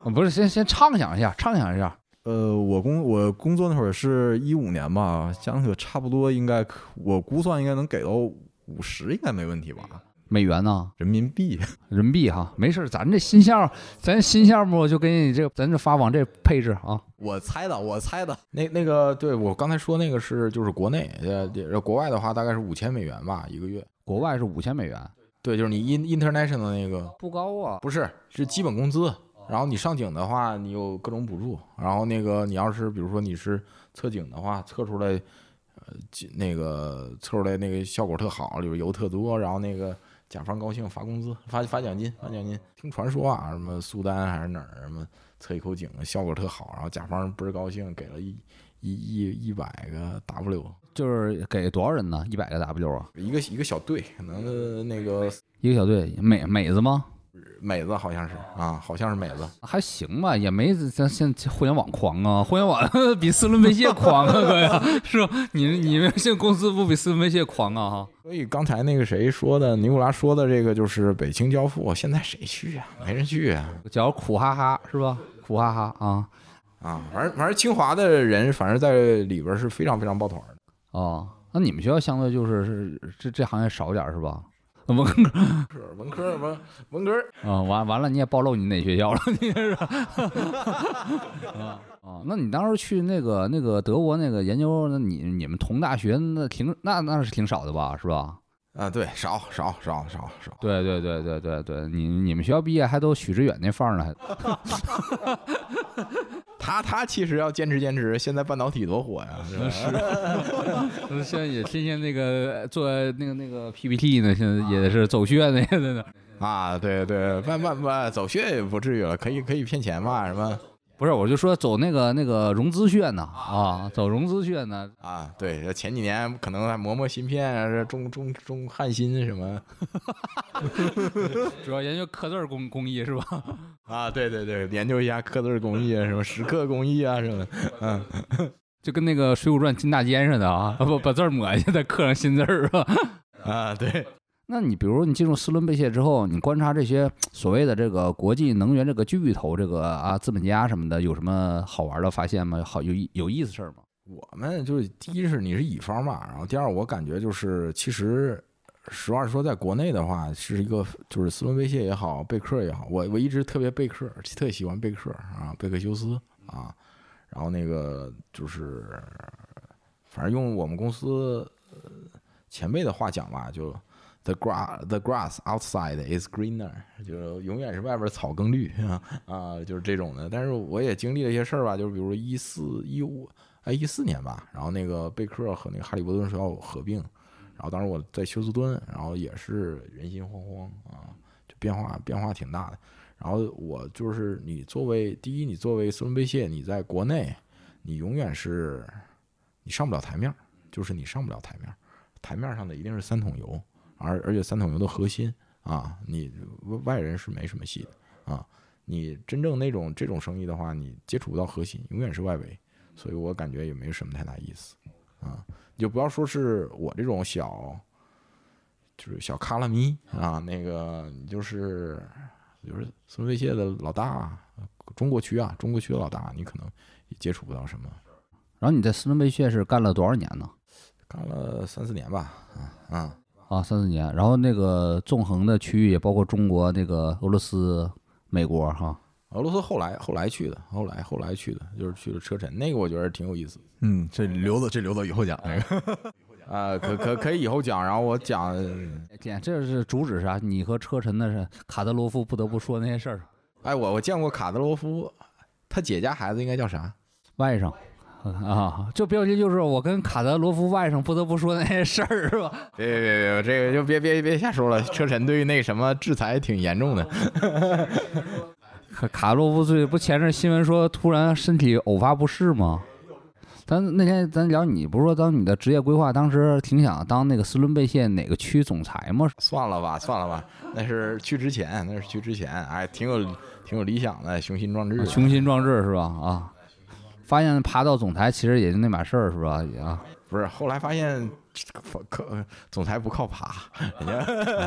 S2: 啊 不是，先先畅想一下，畅想一下。
S1: 呃，我工我工作那会儿是一五年吧，加农可差不多应该可，我估算应该能给到五十，应该没问题吧？
S2: 美元呢？
S1: 人民币。
S2: 人民币哈，没事儿，咱这新项目，咱新项目就给你这，咱这发往这配置啊。
S1: 我猜的，我猜的。
S3: 那那个，对我刚才说那个是就是国内，呃，国外的话大概是五千美元吧一个月。
S2: 国外是五千美元，
S3: 对，就是你 in international 那个，
S2: 不高啊。
S3: 不是是基本工资。然后你上井的话，你有各种补助。然后那个你要是比如说你是测井的话，测出来，呃，那个测出来那个效果特好，里边油特多，然后那个甲方高兴发工资，发发奖金，发奖金。听传说啊，什么苏丹还是哪儿，什么测一口井效果特好，然后甲方倍儿高兴，给了一一一一百个 W，
S2: 就是给多少人呢？一百个 W 啊？
S3: 一个一个小队，可能那个
S2: 一个小队，美美子吗？
S3: 美子好像是啊，好像是美子，
S2: 还行吧，也没咱现在互联网狂啊，互联网 比斯伦贝谢狂啊，哥呀，是吧？你你们这公司不比斯伦贝谢狂啊？哈。
S3: 所以刚才那个谁说的，尼古拉说的这个就是北京交付，现在谁去啊？没人去啊！
S2: 叫苦哈哈是吧？苦哈哈啊
S3: 啊！反正反正清华的人，反正在里边是非常非常抱团的。
S2: 哦，那你们学校相对就是是这这行业少点是吧？文科
S3: 是文科文文科
S2: 啊，完完了你也暴露你哪学校了，你是啊 啊？那你当时去那个那个德国那个研究，那你你们同大学那挺那那是挺少的吧，是吧？
S3: 啊，对，少少少少少。
S2: 对对对对对对，你你们学校毕业还都许志远那范儿呢，还。
S3: 他他其实要坚持坚持，现在半导体多火呀，是吧？
S2: 是，现在也天天那个做那个那个 PPT 呢，现在也是走穴那个的。
S3: 啊，对对，慢慢慢，走穴也不至于了，可以可以骗钱嘛，是吧？
S2: 不是，我就说走那个那个融资穴呢，啊，走融资穴呢，
S3: 啊，对，前几年可能还磨磨芯片啊，这中中中汉芯什么，
S2: 主要研究刻字工工艺是吧？
S3: 啊，对对对，研究一下刻字工艺啊，什么石刻工艺啊什么的，嗯。
S2: 就跟那个《水浒传》金大坚似的啊，不把字儿抹下去，再刻上新字儿是吧？
S1: 啊，对，
S2: 那你比如你进入斯伦贝谢之后，你观察这些所谓的这个国际能源这个巨头这个啊资本家什么的，有什么好玩的发现吗？好有有意思事儿吗？
S3: 我们就是第一是你是乙方嘛，然后第二我感觉就是其实实话实说，在国内的话是一个就是斯伦贝谢也好，贝克也好，我我一直特别贝克，特喜欢贝克啊，贝克休斯啊，然后那个就是反正用我们公司前辈的话讲吧，就 the grass the grass outside is greener，就永远是外边草更绿 啊，就是这种的。但是我也经历了一些事儿吧，就是比如一四一五。哎，一四年吧，然后那个贝克和那个哈利波顿学校合并，然后当时我在休斯敦，然后也是人心惶惶啊，就变化变化挺大的。然后我就是你作为第一，你作为斯伦贝谢，你在国内，你永远是你上不了台面，就是你上不了台面，台面上的一定是三桶油，而而且三桶油的核心啊，你外人是没什么戏的啊。你真正那种这种生意的话，你接触不到核心，永远是外围。所以我感觉也没什么太大意思，啊，你就不要说是我这种小，就是小卡拉咪啊，那个你就是就是孙维谢的老大，中国区啊，中国区的老大，你可能也接触不到什么。
S2: 然后你在斯伦贝谢是干了多少年呢？
S3: 干了三四年吧，啊啊
S2: 啊，三四年。然后那个纵横的区域也包括中国、那个俄罗斯、美国，哈。
S3: 俄罗斯后来后来去的，后来后来去的，就是去了车臣，那个我觉得挺有意思。
S1: 嗯，这留着这留到以后讲那个。
S3: 啊，可可可以以后讲，然后我讲。
S2: 姐，这是主旨啥？你和车臣的是卡德罗夫不得不说那些事儿。
S3: 哎，我我见过卡德罗夫，他姐家孩子应该叫啥？
S2: 外甥。啊，这标题就是我跟卡德罗夫外甥不得不说那些事儿，是吧？
S3: 别别别别，这个就别别别瞎说了。车臣对于那什么制裁挺严重的。
S2: 卡卡洛夫最不前阵新闻说突然身体偶发不适吗？咱那天咱聊你不是说当你的职业规划当时挺想当那个斯伦贝谢哪个区总裁吗？
S3: 算了吧，算了吧，那是去之前，那是去之前，哎，挺有挺有理想的，雄心壮志，
S2: 雄心壮志是吧？啊，发现爬到总裁其实也就那码事儿是吧？啊，
S3: 不是，后来发现。靠，总裁不靠爬，人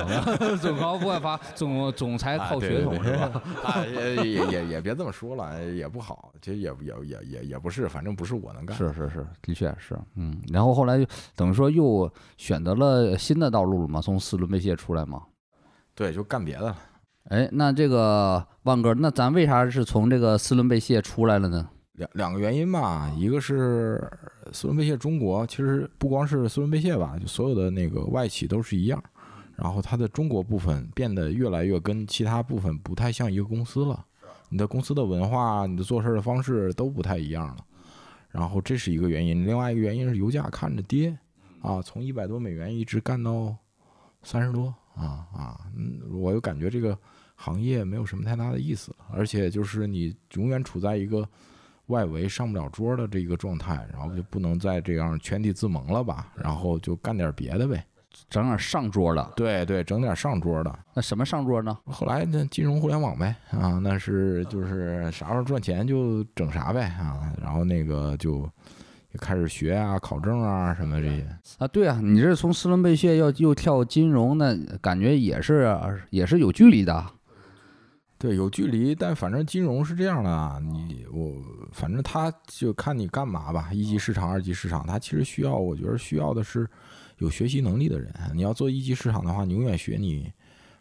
S2: 家总高不靠爬，总总裁靠血统是吧？
S3: 啊，也也也也别这么说了，也不好，其实也也也也也不是，反正不是我能干。
S2: 是是是，的确是，嗯。然后后来就等于说又选择了新的道路了嘛，从四轮贝谢出来嘛。
S3: 对，就干别的了。
S2: 哎，那这个万哥，那咱为啥是从这个四轮贝谢出来了呢？
S3: 两两个原因吧，一个是苏伦贝谢中国，其实不光是苏伦贝谢吧，就所有的那个外企都是一样。然后它的中国部分变得越来越跟其他部分不太像一个公司了，你的公司的文化、你的做事的方式都不太一样了。然后这是一个原因，另外一个原因是油价看着跌啊，从一百多美元一直干到三十多啊啊，我又感觉这个行业没有什么太大的意思，而且就是你永远处在一个。外围上不了桌的这个状态，然后就不能再这样圈地自萌了吧？然后就干点别的呗，
S2: 整点上桌的。
S3: 对对，整点上桌的。
S2: 那什么上桌呢？
S3: 后来那金融互联网呗啊，那是就是啥时候赚钱就整啥呗啊。然后那个就开始学啊，考证啊什么这些
S2: 啊。对啊，你这从斯伦贝谢要又跳金融，那感觉也是也是有距离的。
S3: 对，有距离，但反正金融是这样的啊，你我反正他就看你干嘛吧，一级市场、二级市场，他其实需要，我觉得需要的是有学习能力的人。你要做一级市场的话，你永远学你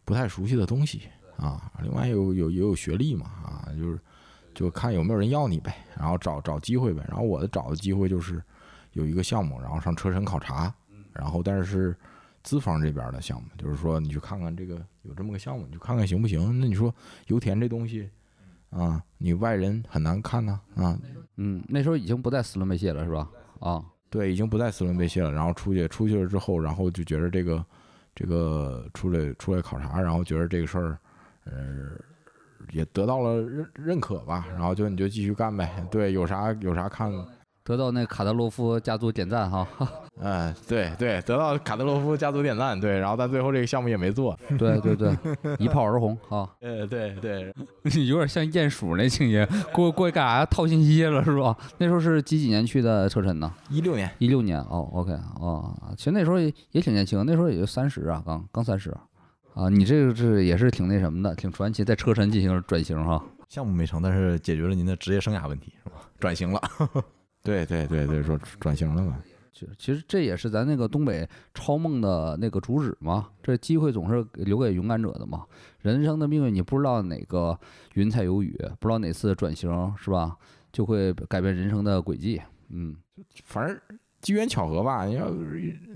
S3: 不太熟悉的东西啊。另外有有也有学历嘛啊，就是就看有没有人要你呗，然后找找机会呗。然后我的找的机会就是有一个项目，然后上车臣考察，然后但是。资方这边的项目，就是说你去看看这个有这么个项目，你就看看行不行？那你说油田这东西啊，你外人很难看呐啊。
S2: 嗯，那时候已经不在斯伦贝谢了，是吧？啊，
S3: 对，已经不在斯伦贝谢了。然后出去出去了之后，然后就觉得这个这个出来出来考察，然后觉得这个事儿，呃，也得到了认认可吧。然后就你就继续干呗。对，有啥有啥看。
S2: 得到那卡德罗夫家族点赞哈。
S3: 嗯，对对，得到卡德罗夫家族点赞，对，然后但最后这个项目也没做。
S2: 对对对，一炮而红哈。
S3: 呃，对对，
S2: 有点像鼹鼠那情节，过过去干啥？套信息了是吧？那时候是几几年去的车臣呢？
S3: 一六年，
S2: 一六年哦，OK 哦，其实那时候也也挺年轻，那时候也就三十啊，刚刚三十啊。你这个是也是挺那什么的，挺传奇，在车臣进行转型哈。
S1: 项目没成，但是解决了您的职业生涯问题，是吧？转型了。
S3: 对对对对，说转型了嘛。
S2: 其实其实这也是咱那个东北超梦的那个主旨嘛。这机会总是留给勇敢者的嘛。人生的命运你不知道哪个云彩有雨，不知道哪次转型是吧，就会改变人生的轨迹。嗯，
S3: 反正机缘巧合吧。你要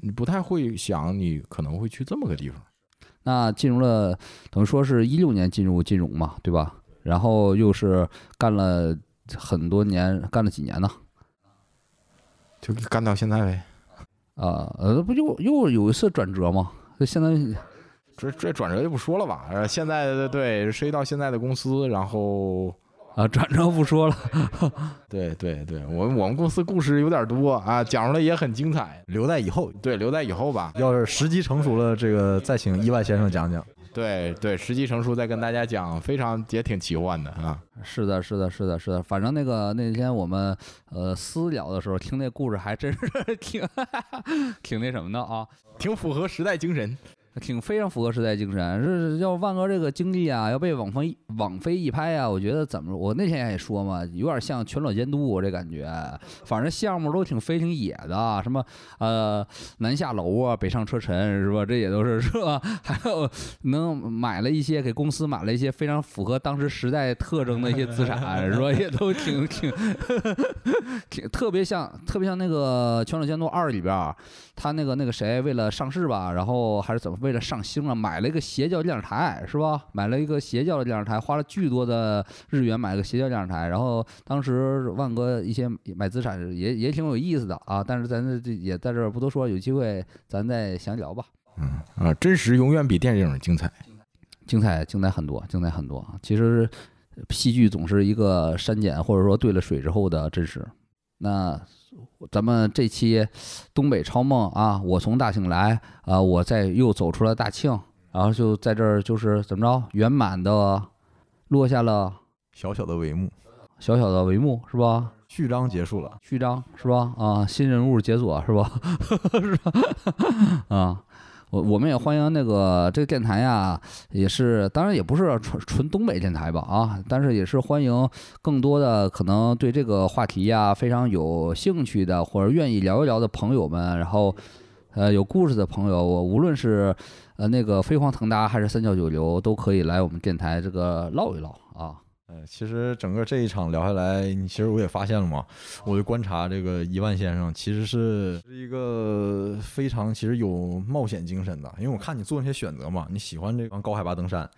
S3: 你不太会想，你可能会去这么个地方。
S2: 那进入了等于说是一六年进入金融嘛，对吧？然后又是干了很多年，干了几年呢？
S3: 就干到现在呗，
S2: 啊，呃，不就又有一次转折吗？就相当于
S3: 这这转折就不说了吧。呃，现在对涉及到现在的公司，然后
S2: 啊，转折不说了。
S3: 对对对，我我们公司故事有点多啊，讲出来也很精彩，
S1: 留在以后。
S3: 对，留在以后吧。
S1: 要是时机成熟了，这个再请伊万先生讲讲。
S3: 对对，时机成熟再跟大家讲，非常也挺奇幻的啊。
S2: 是的，是的，是的，是的。反正那个那天我们呃私聊的时候，听那故事还真是 挺挺那什么的啊，
S3: 挺符合时代精神。
S2: 挺非常符合时代精神，是要万哥这个经历啊，要被网飞网飞一拍啊，我觉得怎么我那天也说嘛，有点像全裸监督我这感觉，反正项目都挺飞挺野的，什么呃南下老挝，北上车臣是吧？这也都是是吧？还有能买了一些给公司买了一些非常符合当时时代特征的一些资产是吧？也都挺挺 挺特别像特别像那个全裸监督二里边，他那个那个谁为了上市吧，然后还是怎么？为了上星了，买了一个邪教电视台，是吧？买了一个邪教的电视台，花了巨多的日元买了个邪教电视台。然后当时万哥一些买资产也也挺有意思的啊。但是咱这也在这儿不多说，有机会咱再详聊吧。
S3: 嗯啊，真实永远比电影精彩，
S2: 精彩精彩很多，精彩很多。其实戏剧总是一个删减或者说兑了水之后的真实。那。咱们这期东北超梦啊，我从大庆来啊，我再又走出了大庆，然后就在这儿就是怎么着圆满的落下了
S1: 小小的帷幕，
S2: 小小的帷幕是吧？
S1: 序章结束了，
S2: 序章是吧？啊，新人物解锁是吧？是吧？啊。我我们也欢迎那个这个电台呀，也是当然也不是纯纯东北电台吧啊，但是也是欢迎更多的可能对这个话题呀非常有兴趣的或者愿意聊一聊的朋友们，然后呃有故事的朋友，我无论是呃那个飞黄腾达还是三教九流，都可以来我们电台这个唠一唠啊。
S1: 呃，其实整个这一场聊下来，你其实我也发现了嘛，我就观察这个伊万先生，其实是是一个非常其实有冒险精神的，因为我看你做那些选择嘛，你喜欢这个高海拔登山，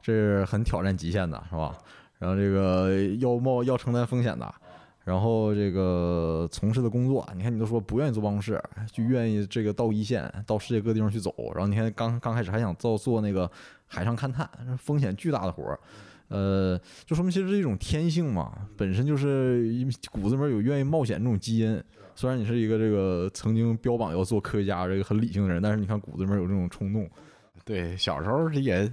S1: 这是很挑战极限的，是吧？然后这个要冒要承担风险的，然后这个从事的工作，你看你都说不愿意坐办公室，就愿意这个到一线，到世界各地方去走，然后你看刚刚开始还想做做那个海上勘探，风险巨大的活儿。呃，就说明其实是一种天性嘛，本身就是骨子里面有愿意冒险这种基因。虽然你是一个这个曾经标榜要做科学家这个很理性的人，但是你看骨子里面有这种冲动。
S3: 对，小时候也，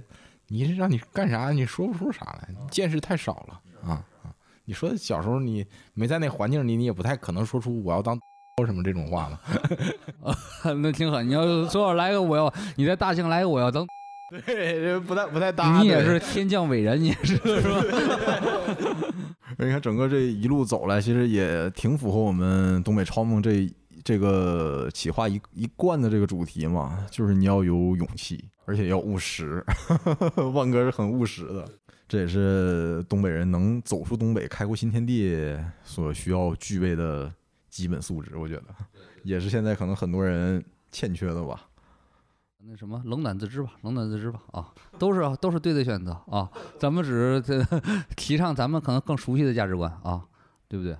S3: 你是让你干啥，你说不出啥来，见识太少了啊啊！你说小时候你没在那环境里，你也不太可能说出我要当什么这种话嘛。
S2: 那挺狠，你要说来个我要你在大庆来个我要当。
S3: 对，不太不太搭。
S2: 你也是天降伟人，你也是是吧？
S1: 你看整个这一路走来，其实也挺符合我们东北超梦这这个企划一一贯的这个主题嘛，就是你要有勇气，而且要务实。万哥是很务实的，这也是东北人能走出东北、开阔新天地所需要具备的基本素质。我觉得，也是现在可能很多人欠缺的吧。
S2: 那什么，冷暖自知吧，冷暖自知吧，啊，都是都是对的选择啊，咱们只是这 提倡咱们可能更熟悉的价值观啊，对不对？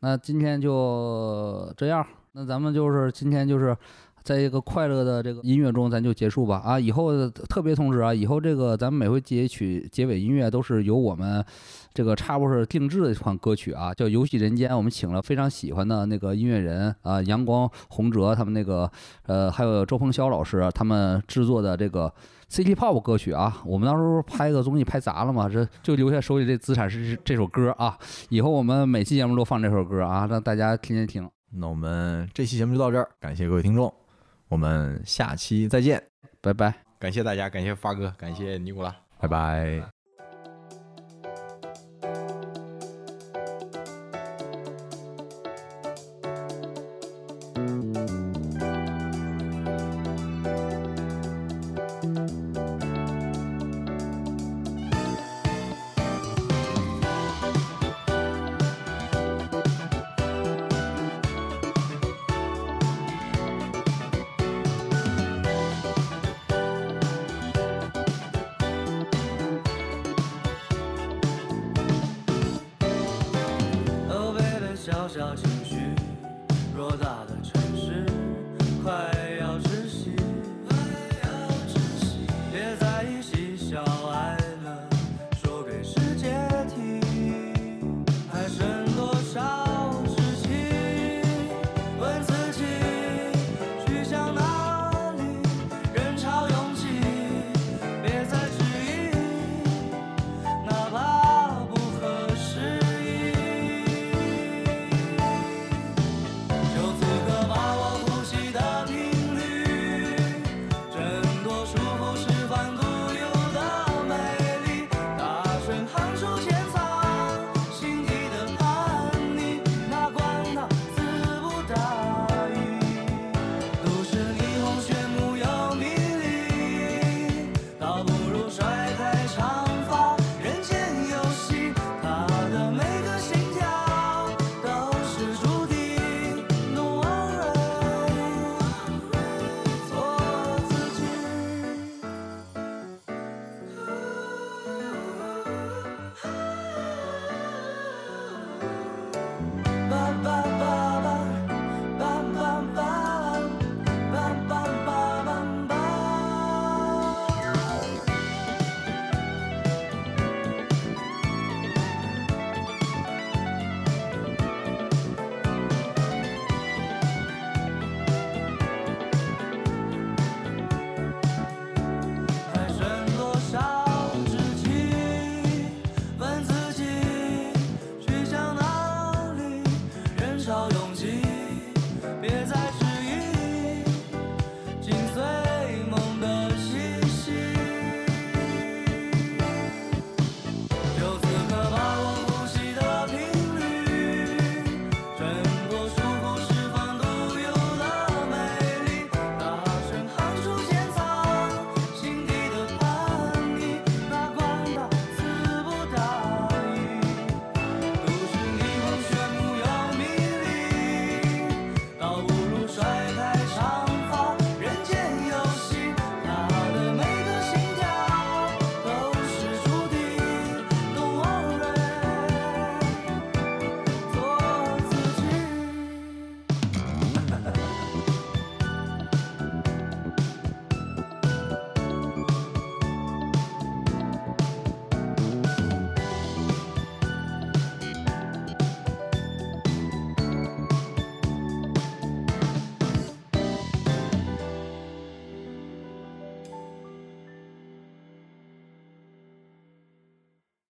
S2: 那今天就这样，那咱们就是今天就是在一个快乐的这个音乐中，咱就结束吧啊！以后特别通知啊，以后这个咱们每回结曲结尾音乐都是由我们这个插播社定制的一款歌曲啊，叫《游戏人间》。我们请了非常喜欢的那个音乐人啊，阳光洪哲他们那个呃，还有周鹏霄老师他们制作的这个 City Pop 歌曲啊。我们当时拍个综艺拍砸了嘛，这就留下手里这资产是这首歌啊。以后我们每期节目都放这首歌啊，让大家天天听。
S1: 那我们这期节目就到这儿，感谢各位听众。我们下期再见，
S2: 拜拜！
S3: 感谢大家，感谢发哥，感谢尼古拉，
S1: 拜拜。